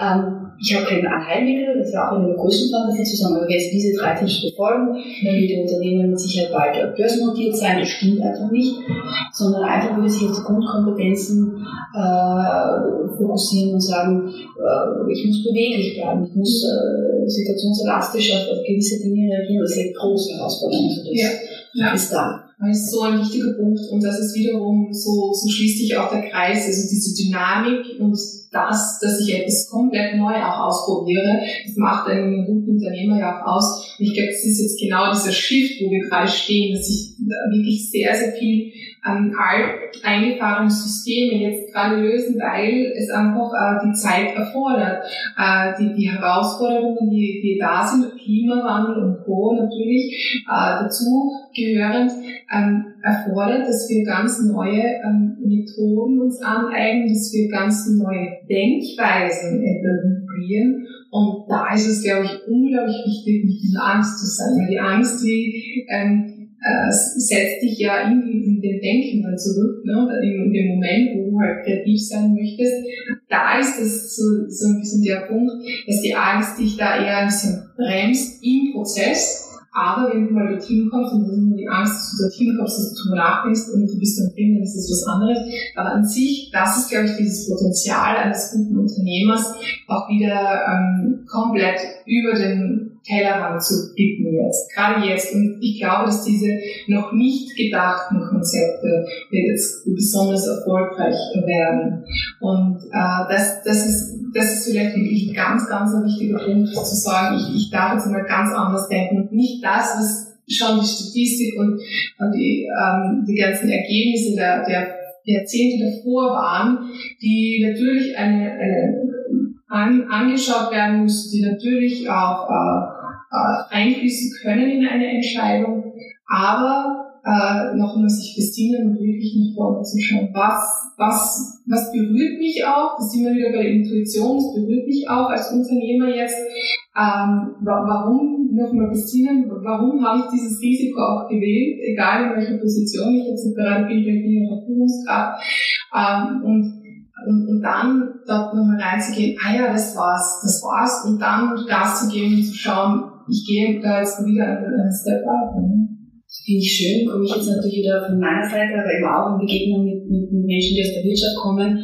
Ähm, ich habe kein Allheilmittel, das wäre auch eine der größten Fantasie zu sagen, jetzt diese drei Tipps befolgen, dann wird die Unternehmen mit Sicherheit bald börsennotiert sein. Das stimmt einfach nicht, sondern einfach würde sich auf die Grundkompetenzen äh, fokussieren und sagen, äh, ich muss beweglich bleiben, ich muss äh, situationselastisch auf, auf gewisse Dinge reagieren. Das ist eine große Herausforderung. Also das ja. Ja. ist da. Das ist so ein wichtiger Punkt und das ist wiederum so, so schließt sich auch der Kreis, also diese Dynamik und das, dass ich etwas komplett neu auch ausprobiere, das macht einen guten Unternehmer ja auch aus. Und ich glaube, das ist jetzt genau dieser Shift, wo wir gerade stehen, dass ich wirklich sehr, sehr viel an alt eingefahrene Systeme jetzt gerade lösen, weil es einfach äh, die Zeit erfordert. Äh, die, die Herausforderungen, die, die da sind, Klimawandel und Co. natürlich äh, dazu gehörend, ähm, erfordert, dass wir ganz neue ähm, Methoden uns aneignen, dass wir ganz neue Denkweisen etablieren. Und da ist es, glaube ich, unglaublich wichtig, nicht in Angst zu sein. Die Angst, die ähm, äh, setzt dich ja in, in dem Denken dann zurück, ne? in, in dem Moment, wo du halt kreativ sein möchtest. Da ist es so, so ein bisschen der Punkt, dass die Angst dich da eher ein bisschen bremst im Prozess aber wenn du mal dorthin kommst, und das nur die Angst, dass du dorthin kommst, dass du drüber nachdenkst und du bist dann drin, dann ist das was anderes. Aber an sich, das ist, glaube ich, dieses Potenzial eines guten Unternehmers, auch wieder ähm, komplett über den Tellerrand zu blicken jetzt, gerade jetzt. Und ich glaube, dass diese noch nicht gedachten Konzepte jetzt besonders erfolgreich werden. Und äh, das, das, ist, das ist vielleicht wirklich ein ganz, ganz ein wichtiger Punkt, zu sagen, ich, ich darf jetzt mal ganz anders denken. Nicht das, was schon die Statistik und, und die, ähm, die ganzen Ergebnisse der, der Jahrzehnte davor waren, die natürlich eine, eine an, angeschaut werden müssen, die natürlich auch äh, äh, einfließen können in eine Entscheidung, aber äh, noch einmal sich besinnen und wirklich nach vorne zu schauen. Was, was, was berührt mich auch? Das sind wir wieder bei der Intuition, das berührt mich auch als Unternehmer jetzt. Ähm, warum nochmal besinnen? Warum habe ich dieses Risiko auch gewählt? Egal in welcher Position ich jetzt gerade bin, ich bin in einer Führungskraft. Ähm, und und, und dann dort nochmal reinzugehen, ah ja, das war's, das war's, und dann Gas zu geben und zu schauen, ich gehe da jetzt wieder einen Step weiter. Ne? Finde ich schön, komme ich jetzt natürlich wieder von meiner Seite, aber eben auch in Begegnung mit, mit, Menschen, die aus der Wirtschaft kommen.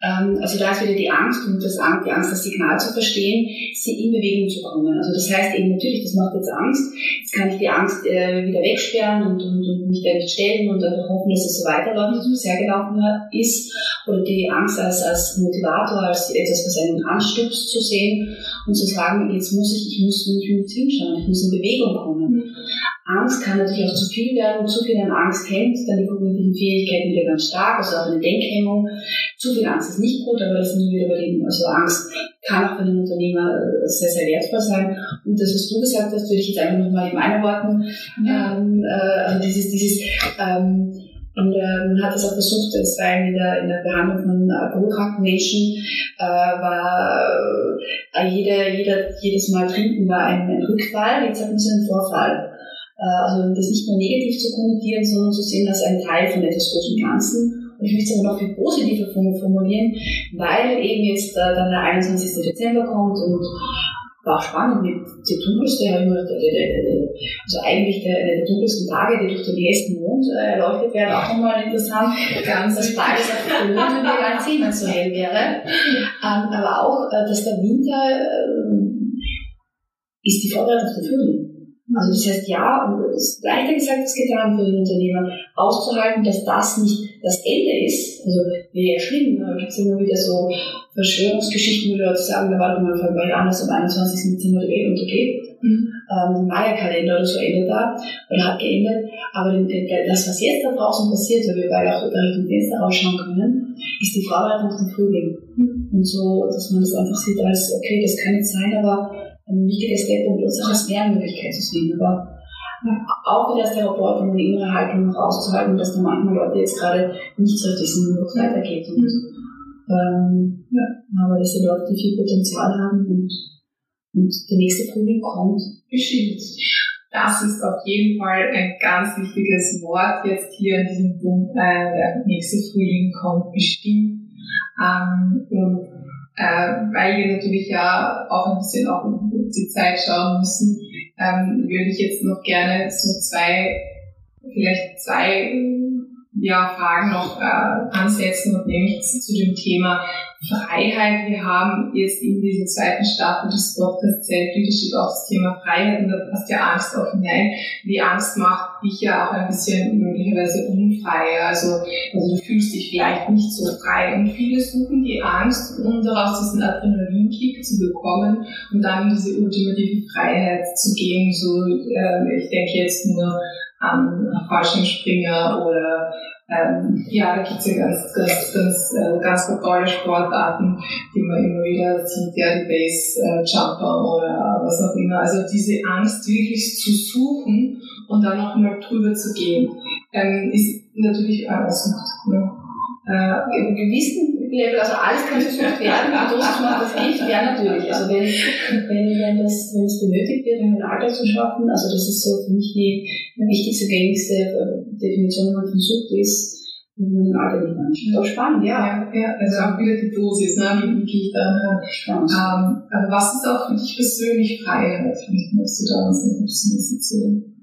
Ähm, also da ist wieder die Angst und das die Angst, das Signal zu verstehen, sie in Bewegung zu kommen. Also das heißt eben natürlich, das macht jetzt Angst. Jetzt kann ich die Angst äh, wieder wegsperren und, und, und mich da nicht stellen und einfach hoffen, dass es so weiterläuft, wie es bisher gelaufen ist. Oder die Angst als, als Motivator, als etwas, was einen anstupst zu sehen und zu sagen, jetzt muss ich, ich muss nicht mit hinschauen, ich muss in Bewegung kommen. Mhm. Angst kann natürlich auch zu viel werden. Zu viel an Angst hemmt dann die kognitiven Fähigkeiten wieder ganz stark, also auch eine Denkhemmung. Zu viel Angst ist nicht gut, aber das sind wir wieder dem, also Angst kann auch für einen Unternehmer äh, sehr, sehr wertvoll sein. Und das, was du gesagt hast, würde ich jetzt einfach nochmal in meinen Worten, ähm, äh, also dieses, dieses, ähm, und äh, man hat es auch versucht, es war in der, in der Behandlung von alkoholkranken Menschen, äh, war äh, jeder, jeder, jedes Mal trinken war ein, ein Rückfall, jetzt hat man so einen Vorfall. Äh, also das nicht nur negativ zu konnotieren, sondern zu sehen als ein Teil von etwas großen Ganzen und ich möchte es aber noch viel positiver formulieren, weil eben jetzt äh, dann der 21. Dezember kommt und war spannend mit der dunkelste, also eigentlich der, der dunkelsten Tage, die durch den ersten Mond äh, erleuchtet werden, auch nochmal interessant. Ganz dass beides auf der Mond und der ganz nicht so hell wäre. Ähm, aber auch, äh, dass der Winter äh, ist die Vorbereitung den Frühling. Also das heißt, ja, und es ist leichter gesagt als getan für den Unternehmer, auszuhalten, dass das nicht das Ende ist. Also wäre ja schlimm, da gibt es immer wieder so Verschwörungsgeschichten, wo Leute sagen, da war doch mal vorbei anders am 21. Dezember die Welt untergeht. Mhm. Ähm, Maya-Kalender oder so endet da oder hat geendet. Aber das, was jetzt da draußen passiert, weil wir beide auch da Richtung Fenster rausschauen können, ist die Vorbereitung auf den Frühling. Mhm. Und so, dass man das einfach sieht als, okay, das kann jetzt sein, aber ein wichtiger Step, um uns auch als Lernmöglichkeit zu sehen. Aber auch wieder als Therapeut, um eine innere Haltung noch auszuhalten, dass da manchmal Leute jetzt gerade nicht so wissen, wo es weitergeht. Und, ähm, ja. Aber dass die Leute, die viel Potenzial haben und, und der nächste Frühling kommt, bestimmt. Das ist auf jeden Fall ein ganz wichtiges Wort jetzt hier in diesem Punkt. Äh, der nächste Frühling kommt bestimmt. Ähm, und äh, weil wir natürlich ja auch ein bisschen auf die Zeit schauen müssen, ähm, würde ich jetzt noch gerne so zwei, vielleicht zwei ja, Fragen noch äh, ansetzen und nämlich zu dem Thema Freiheit. Wir haben jetzt in dieser zweiten Staffel des Podcasts Self-Leadership auch das Thema Freiheit und da passt ja Angst auch hinein. Die Angst macht dich ja auch ein bisschen möglicherweise unfrei. Also, also du fühlst dich vielleicht nicht so frei und viele suchen die Angst, um daraus diesen Adrenalinkick zu bekommen und dann in diese ultimative Freiheit zu gehen. So, äh, ich denke jetzt nur an Fallschirmspringer oder ähm, ja, da gibt es ja ganz, ganz, ganz, äh, ganz tolle Sportarten, die man immer wieder sieht, ja, die Base-Jumper oder was auch immer. Also diese Angst wirklich zu suchen und dann noch mal drüber zu gehen, ähm, ist natürlich Ausmacht. Ne? Äh, Im gewissen Level, also alles kann versucht werden, wie groß man das ich, ja natürlich. Also wenn, wenn, wenn, das, wenn es benötigt wird, um ein Alter zu schaffen, also das ist so für mich die, die wichtigste, gängigste äh, Definition, wenn man von Sucht ist, wenn man ein Alter nicht. Auch spannend, ja. ja. Ja, also auch wieder die Dosis, ne? wie, gehe ich da ran? Ähm, aber was ist auch für dich persönlich Freiheit? Vielleicht möchtest du da uns ein bisschen erzählen.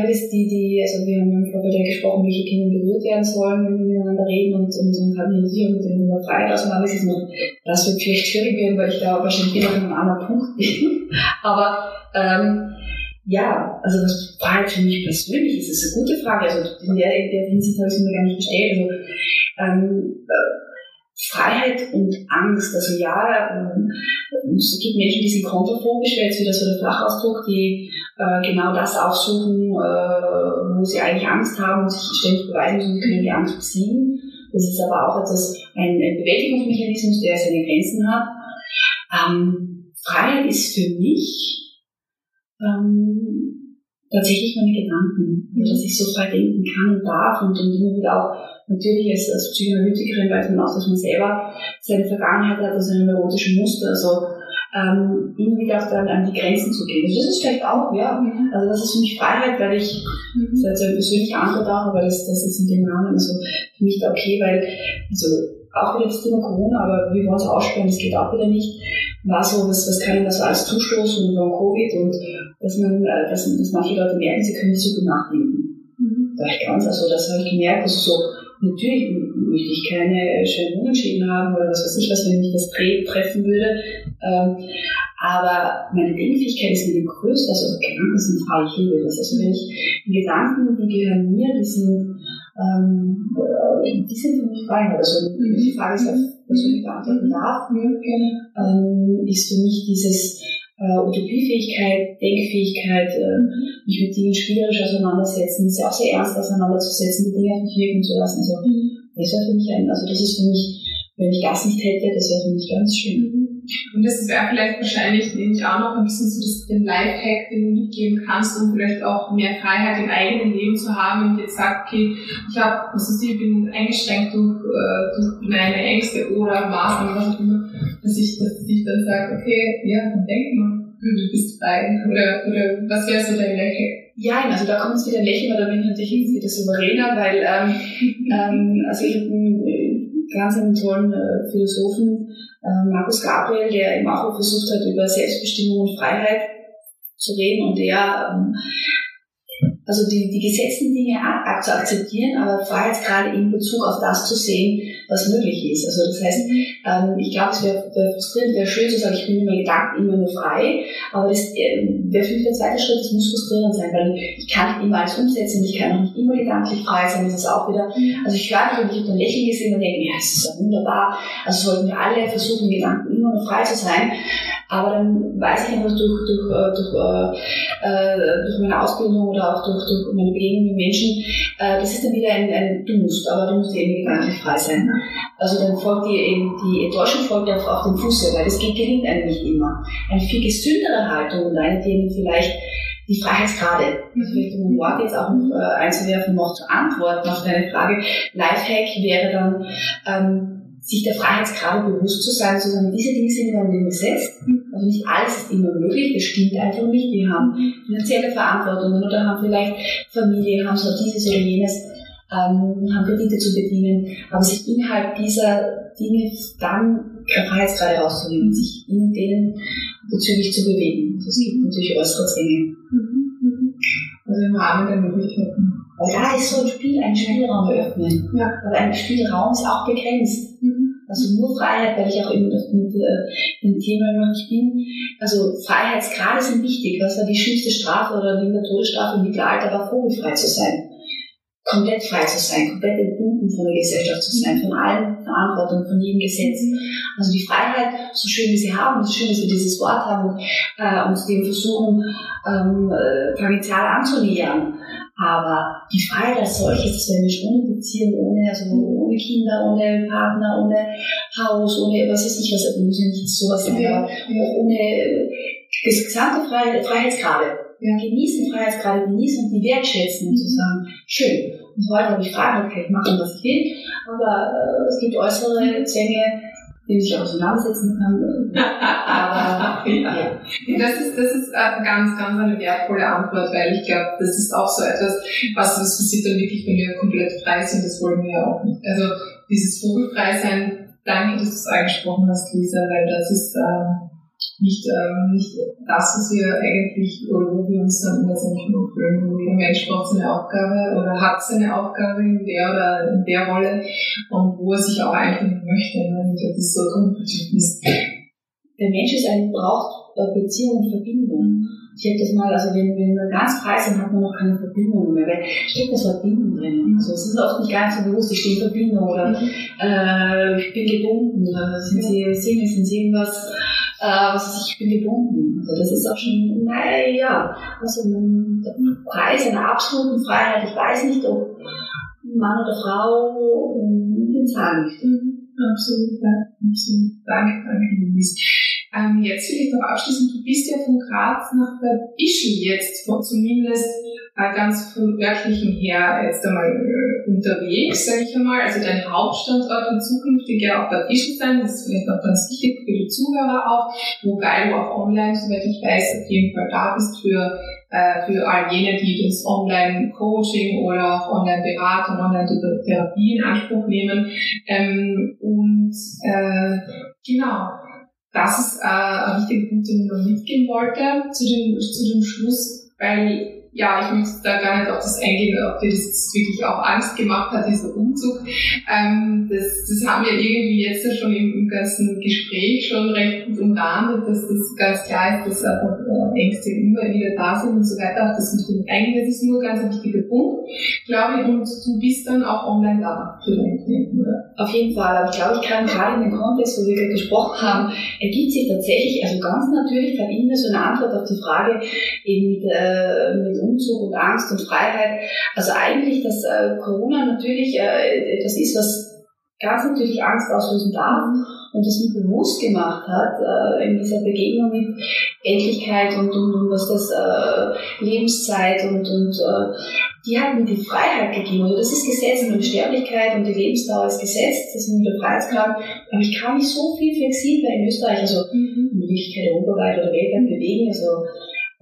Das die, die, also wir haben im Vorfeld ja gesprochen, welche Kinder berührt werden sollen, wenn wir miteinander reden und, und, und sicher mit dem Thema Freiheit auseinandergesetzt. Und das wird vielleicht schwierig werden, weil ich da wahrscheinlich wieder an einem anderen Punkt bin. Aber ähm, ja, also was Freiheit für mich persönlich ist, ist eine gute Frage. Also in der, in der Hinsicht habe ich es mir gar nicht gestellt. Also ähm, äh, Freiheit und Angst. Also ja, ähm, es gibt Menschen, die sind kontrophobisch, wäre jetzt wieder so der Fachausdruck, die äh, genau das aufsuchen, äh, wo sie eigentlich Angst haben und sich ständig beweisen müssen, können die Angst besiegen. Das ist aber auch etwas, ein, ein Bewältigungsmechanismus, der seine Grenzen hat. Ähm, Freiheit ist für mich ähm, tatsächlich meine Gedanken, mhm. dass ich so frei denken kann und darf und, und immer wieder auch natürlich als, als Psychoanalytikerin weiß man auch, dass man selber seine Vergangenheit hat, also ein neurotische Muster, also ähm, immer wieder auch dann an die Grenzen zu gehen. Also das ist vielleicht auch, ja, mhm. also das ist für mich Freiheit, weil ich, mhm. das ist also eine persönliche Antwort auch, aber das, das ist in dem Rahmen also für mich da okay, weil, also auch wieder das Thema Corona, aber wir wollen es aussprechen, das geht auch wieder nicht, war so, was, was kann das so als Zustoßen und dann Covid und dass man, äh, dass, dass manche Leute merken, sie können nicht so gut nachdenken. Mhm. Da ich ganz, also das habe ich gemerkt, also so, natürlich möchte ich keine schönen Unentschieden haben oder was weiß ich was, wenn mich das treffen würde. Ähm, aber meine Denkfähigkeit ist mir größte, also Gedanken sind frei, ich liebe das. Also wenn ich die Gedanken, die gehören mir, die sind, ähm, die sind für mich frei. Also ich die Frage ist, was ich beantworten darf, ähm, ist für mich dieses äh, Utopiefähigkeit, Denkfähigkeit, äh, mich mit Dingen spielerisch auseinandersetzen, sich auch sehr ernst auseinanderzusetzen, die Dinge auf mich wirken zu lassen. Also, das wäre für mich ein, also das ist für mich, wenn ich das nicht hätte, das wäre für mich ganz schön. Und das wäre vielleicht wahrscheinlich nämlich auch noch ein bisschen so das, den Lifehack, den du mitgeben kannst, um vielleicht auch mehr Freiheit im eigenen Leben zu haben. Wenn ich jetzt sage, okay, ich habe, was ist ich bin eingeschränkt durch, äh, durch meine Ängste oder Maßnahmen, was auch immer, dass ich, dass ich dann sage, okay, ja, dann denk mal, du bist frei. Oder, oder was wäre so dein Lifehack? Ja, also da kommt es wieder lächeln, aber da bin ich natürlich wieder souveräner, weil ähm, ähm, also ich habe ganz einen tollen äh, Philosophen, äh, Markus Gabriel, der eben auch versucht hat, über Selbstbestimmung und Freiheit zu reden und der ähm, also die, die gesetzten Dinge zu akzeptieren, aber Freiheitsgrade in Bezug auf das zu sehen, was möglich ist. Also das heißt, ähm, ich glaube, es wäre wär frustrierend, wäre schön zu sagen, ich bin in meinen Gedanken immer nur frei, aber das äh, wäre für mich der zweite Schritt, das muss frustrierend sein, weil ich kann nicht immer alles umsetzen und ich kann auch nicht immer gedanklich frei sein, das ist auch wieder, also ich höre dich und ich habe ein Lächeln gesehen und denke, ja, das ist ja wunderbar, also sollten wir alle versuchen, Gedanken immer nur frei zu sein, aber dann weiß ich einfach durch, durch, äh, durch, äh, äh, durch meine Ausbildung oder auch durch, durch meine Begegnung mit Menschen, äh, das ist dann wieder ein, ein Du musst, aber du musst eben gedanklich frei sein. Also dann folgt dir eben die Enttäuschung folgt auf, auf dem Fuße, weil das gelingt einem nicht immer. Eine viel gesündere Haltung und eine, die vielleicht die Freiheitsgrade, vielleicht um ein Wort jetzt auch noch äh, einzuwerfen, noch zu antworten auf deine Frage. Lifehack wäre dann, ähm, sich der Freiheitsgrade bewusst zu sein, zu sagen, diese Dinge sind in meinem Leben gesetzt. Also nicht alles ist immer möglich, das stimmt einfach nicht. Wir haben finanzielle Verantwortungen oder haben vielleicht Familie, haben so dieses oder jenes, ähm, haben Kredite zu bedienen, aber sich innerhalb dieser Dinge dann Freiheitsgrade rauszunehmen, sich in denen bezüglich zu bewegen. Also es gibt natürlich äußere Zwänge. Also im Rahmen der Möglichkeiten. Aber da ist so ein Spiel, ein Spielraum eröffnen. Ja. Aber ein Spielraum ist auch begrenzt. Also nur Freiheit, weil ich auch eben das mit äh, dem Thema immer nicht bin. Also Freiheitsgrade sind wichtig. Was war die schlimmste Strafe oder der Todesstrafe im Mittelalter war, vogelfrei zu sein. Komplett frei zu sein, komplett entbunden von der Gesellschaft zu sein, von allen Verantwortungen, von jedem Gesetz. Also die Freiheit, so schön wie sie haben, so schön, dass wir dieses Wort haben äh, und dem versuchen, ähm, äh, tangential anzunähern. Aber die Freiheit als solches, wenn Mensch ohne Beziehung, ohne, also ohne Kinder, ohne Partner, ohne Haus, ohne was weiß ich was, also muss ja nicht sowas sein, aber ohne das gesamte Freiheit, Freiheitsgrade. Ja. Genießen Freiheitsgrade, genießen und die wertschätzen und zu sagen, schön. Und heute habe ich Freiheit, kann ich machen, was ich will, aber äh, es gibt äußere Zwänge, die sich auseinandersetzen kann. Aber ja. Das ist, das ist ganz, ganz eine wertvolle Antwort, weil ich glaube, das ist auch so etwas, was, was sich dann wirklich, wenn wir komplett frei sind, das wollen wir ja auch nicht. Also dieses Vogelfrei sein, danke, dass du es angesprochen hast, Lisa, weil das ist ähm, nicht, ähm, nicht das, was wir eigentlich, oder wo wir uns dann letztendlich nur fühlen. Jeder Mensch braucht seine Aufgabe oder hat seine Aufgabe in der oder in der Rolle und wo er sich auch einfinden möchte. Ne? Das ist so ein Grundbedürfnis. Der Mensch ist ein, braucht Beziehung und Verbindung. Ich habe das mal, also wenn, wenn wir ganz frei sind, hat man noch keine Verbindung mehr, weil steckt das Wort Bindung drin. Also es ist oft nicht ganz so bewusst, ich stehe in Verbindung oder mhm. äh, ich bin gebunden oder sind sie Single, sind sie irgendwas äh, was ich bin gebunden. Also das ist auch schon, naja, also ein Preis einer absoluten Freiheit. Ich weiß nicht, ob Mann oder Frau den zahlen möchte. Mhm. Absolut, ja, absolut. Danke, danke, Luis. Ähm, jetzt will ich noch abschließen, du bist ja von Graz nach Bad Ischl jetzt, zumindest äh, ganz vom örtlichen her jetzt einmal äh, unterwegs, sage ich einmal. Also dein Hauptstandort wird zukünftig ja auch Bad Ischl sein, das ist vielleicht auch ganz wichtig für die Zuhörer auch, wobei du auch online, soweit ich weiß, auf jeden Fall da bist für äh, für all jene, die das Online-Coaching oder auch Online-Beratung, Online-Therapie in Anspruch nehmen. Ähm, und äh, genau, das ist äh, ein wichtiger Punkt, den ich noch mitgeben wollte. Zu dem, zu dem Schluss, weil ja, ich möchte da gar nicht auf das eingehen, ob dir das wirklich auch Angst gemacht hat, dieser Umzug. Ähm, das, das haben wir irgendwie jetzt schon im, im ganzen Gespräch schon recht gut umrahmt, dass das ganz klar ist, dass einfach äh, Ängste immer wieder da sind und so weiter. Auch das mit eigentlich das ist nur ein ganz wichtiger Punkt, glaube ich, und du bist dann auch online da für deine Klienten? Auf jeden Fall, aber ich glaube, ich kann gerade in dem Kontext, wo wir gerade gesprochen haben, ergibt sich tatsächlich, also ganz natürlich bei Ihnen so eine Antwort auf die Frage eben mit, äh, mit Umzug und Angst und Freiheit. Also eigentlich, dass äh, Corona natürlich äh, etwas ist, was ganz natürlich Angst auslösen darf und das mir bewusst gemacht hat äh, in dieser Begegnung mit Endlichkeit und, und, und was das äh, Lebenszeit und, und äh, die hat mir die Freiheit gegeben. Also das ist Gesetz und die Sterblichkeit und die Lebensdauer ist gesetzt, das ist der Freiheitsgrad. Aber ich kann mich so viel flexibler in Österreich, also in Wirklichkeit europaweit oder weltweit bewegen. Also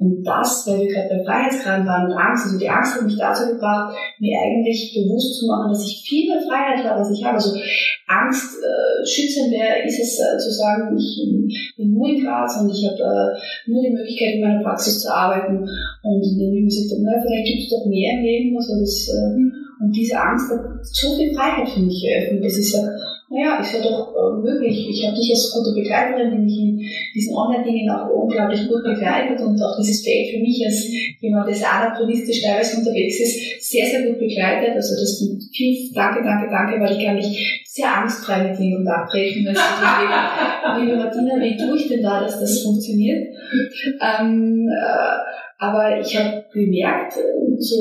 und das, weil wir gerade bei Freiheitsgraden waren und Angst, also die Angst hat mich dazu gebracht, mir eigentlich bewusst zu machen, dass ich viel mehr Freiheit habe, als ich habe. Also Angst äh, schützender ist es äh, zu sagen, ich bin nur in Graz und ich habe äh, nur die Möglichkeit, in meiner Praxis zu arbeiten. Und in dem ich gesagt habe, vielleicht gibt es doch mehr im Leben. Also das, äh, und diese Angst hat so viel Freiheit für mich eröffnet, dass ich sage, naja, ist ja doch äh, möglich. Ich habe dich als gute Begleiterin, die mich in diesen Online-Dingen auch unglaublich gut begleitet und auch dieses Feld für mich als jemand, der sehr anachronistisch teilweise unterwegs ist, sehr, sehr gut begleitet. Also das sind viel Danke, danke, danke, weil ich kann mich sehr angstfrei mit dir in Kontakt treten. Liebe Martina, wie tue ich denn da, dass das funktioniert? Ähm, äh, aber ich habe gemerkt, so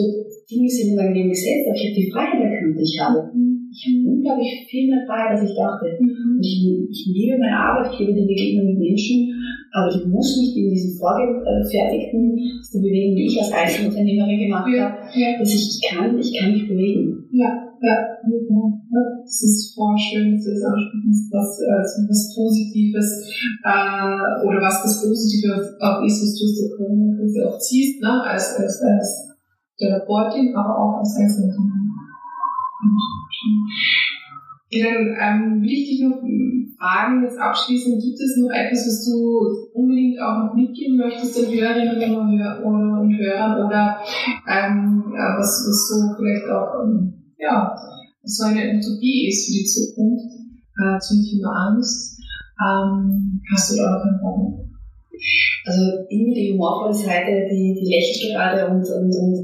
Dinge sind in meinem Leben gesetzt, aber ich habe die Freiheit erkannt, die ich habe ich habe unglaublich viel mehr Freiheit, als ich dachte. Mhm. Ich, ich liebe meine Arbeit, ich liebe die Begegnung mit Menschen, aber ich muss nicht in diesem vorgefertigten Bewegen, wie ich als Einzelunternehmerin gemacht ja. habe, ja. dass ich, ich kann, ich kann mich bewegen. Ja, ja, ja. Das ist voll schön, dass du das ansprichst, was, äh, was Positives äh, oder was das Positive auch ist, was du aus der Corona-Krise auch ziehst, ne? als, als, als Therapeutin, aber auch als Einzelunternehmerin. Ja, dann ähm, will ich dich noch fragen, jetzt abschließend, gibt es noch etwas, was du unbedingt auch noch mitgeben möchtest den Hörerinnen und Hörern oder ähm, was, was so vielleicht auch ähm, ja, so eine Utopie ist für die Zukunft äh, zum Thema Angst? Ähm, hast du da noch ein Problem? Also immer die humorvolle Seite, die, die lächelt gerade und, und, und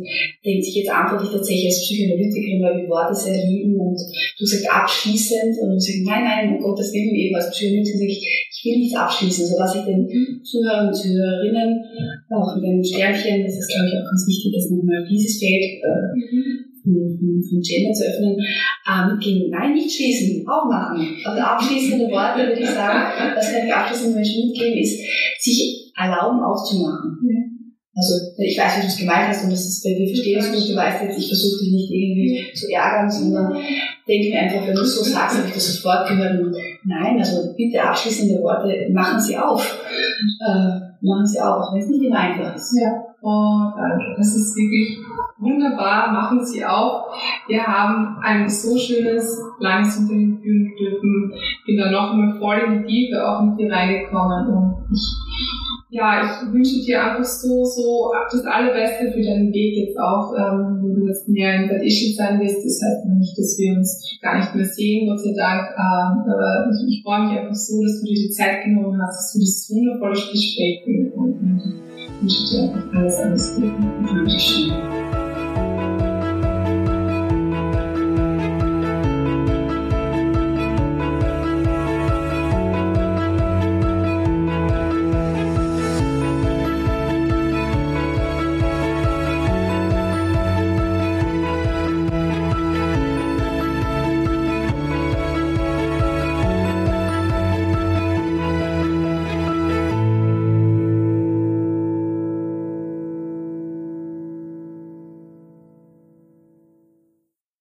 denkt sich, jetzt antworte ich tatsächlich als Psychoanalytikerin, weil wir Worte sehr lieben und du sagst abschließend und du sagst, nein, nein, um Gottes Willen, eben als Psychoanalytikerin ich, ich will nichts abschließen. Also was ich den Zuhörern und Zuhörerinnen, auch mit dem Sternchen, das ist glaube ich auch ganz wichtig, dass man mal dieses Feld äh, von, von Gender zu öffnen, äh, mitgehen. Nein, nicht schließen, aufmachen. Also abschließende Worte würde ich sagen, das kann ich abschließend Menschen mitgeben, ist, sich erlauben aufzumachen. Ja. Also ich weiß, wie du es gemeint hast und das ist, wir verstehen es gut, du weißt jetzt, ich versuche dich nicht irgendwie zu ärgern, sondern denke mir einfach, wenn du es so sagst, habe ich das sofort gehört und nein, also bitte abschließende Worte, machen Sie auf. Äh, machen Sie auf, wenn es nicht immer einfach ist. Ja. Oh, danke. Das ist wirklich wunderbar. Machen Sie auch. Wir haben ein so schönes, langes Interview führen dürfen. Bin da noch mal voll in die Tiefe auch mit dir reingekommen und ich ja, ich wünsche dir einfach so, so das Allerbeste für deinen Weg jetzt auch, ähm, wo du jetzt mehr in Bad Ischl sein wirst. Das heißt nicht, dass wir uns gar nicht mehr sehen, Gott sei Dank. Ähm, aber ich, ich freue mich einfach so, dass du dir die Zeit genommen hast, dass du dieses wundervolle Gespräch und, und, und wünsche dir einfach alles, alles Gute. Dankeschön.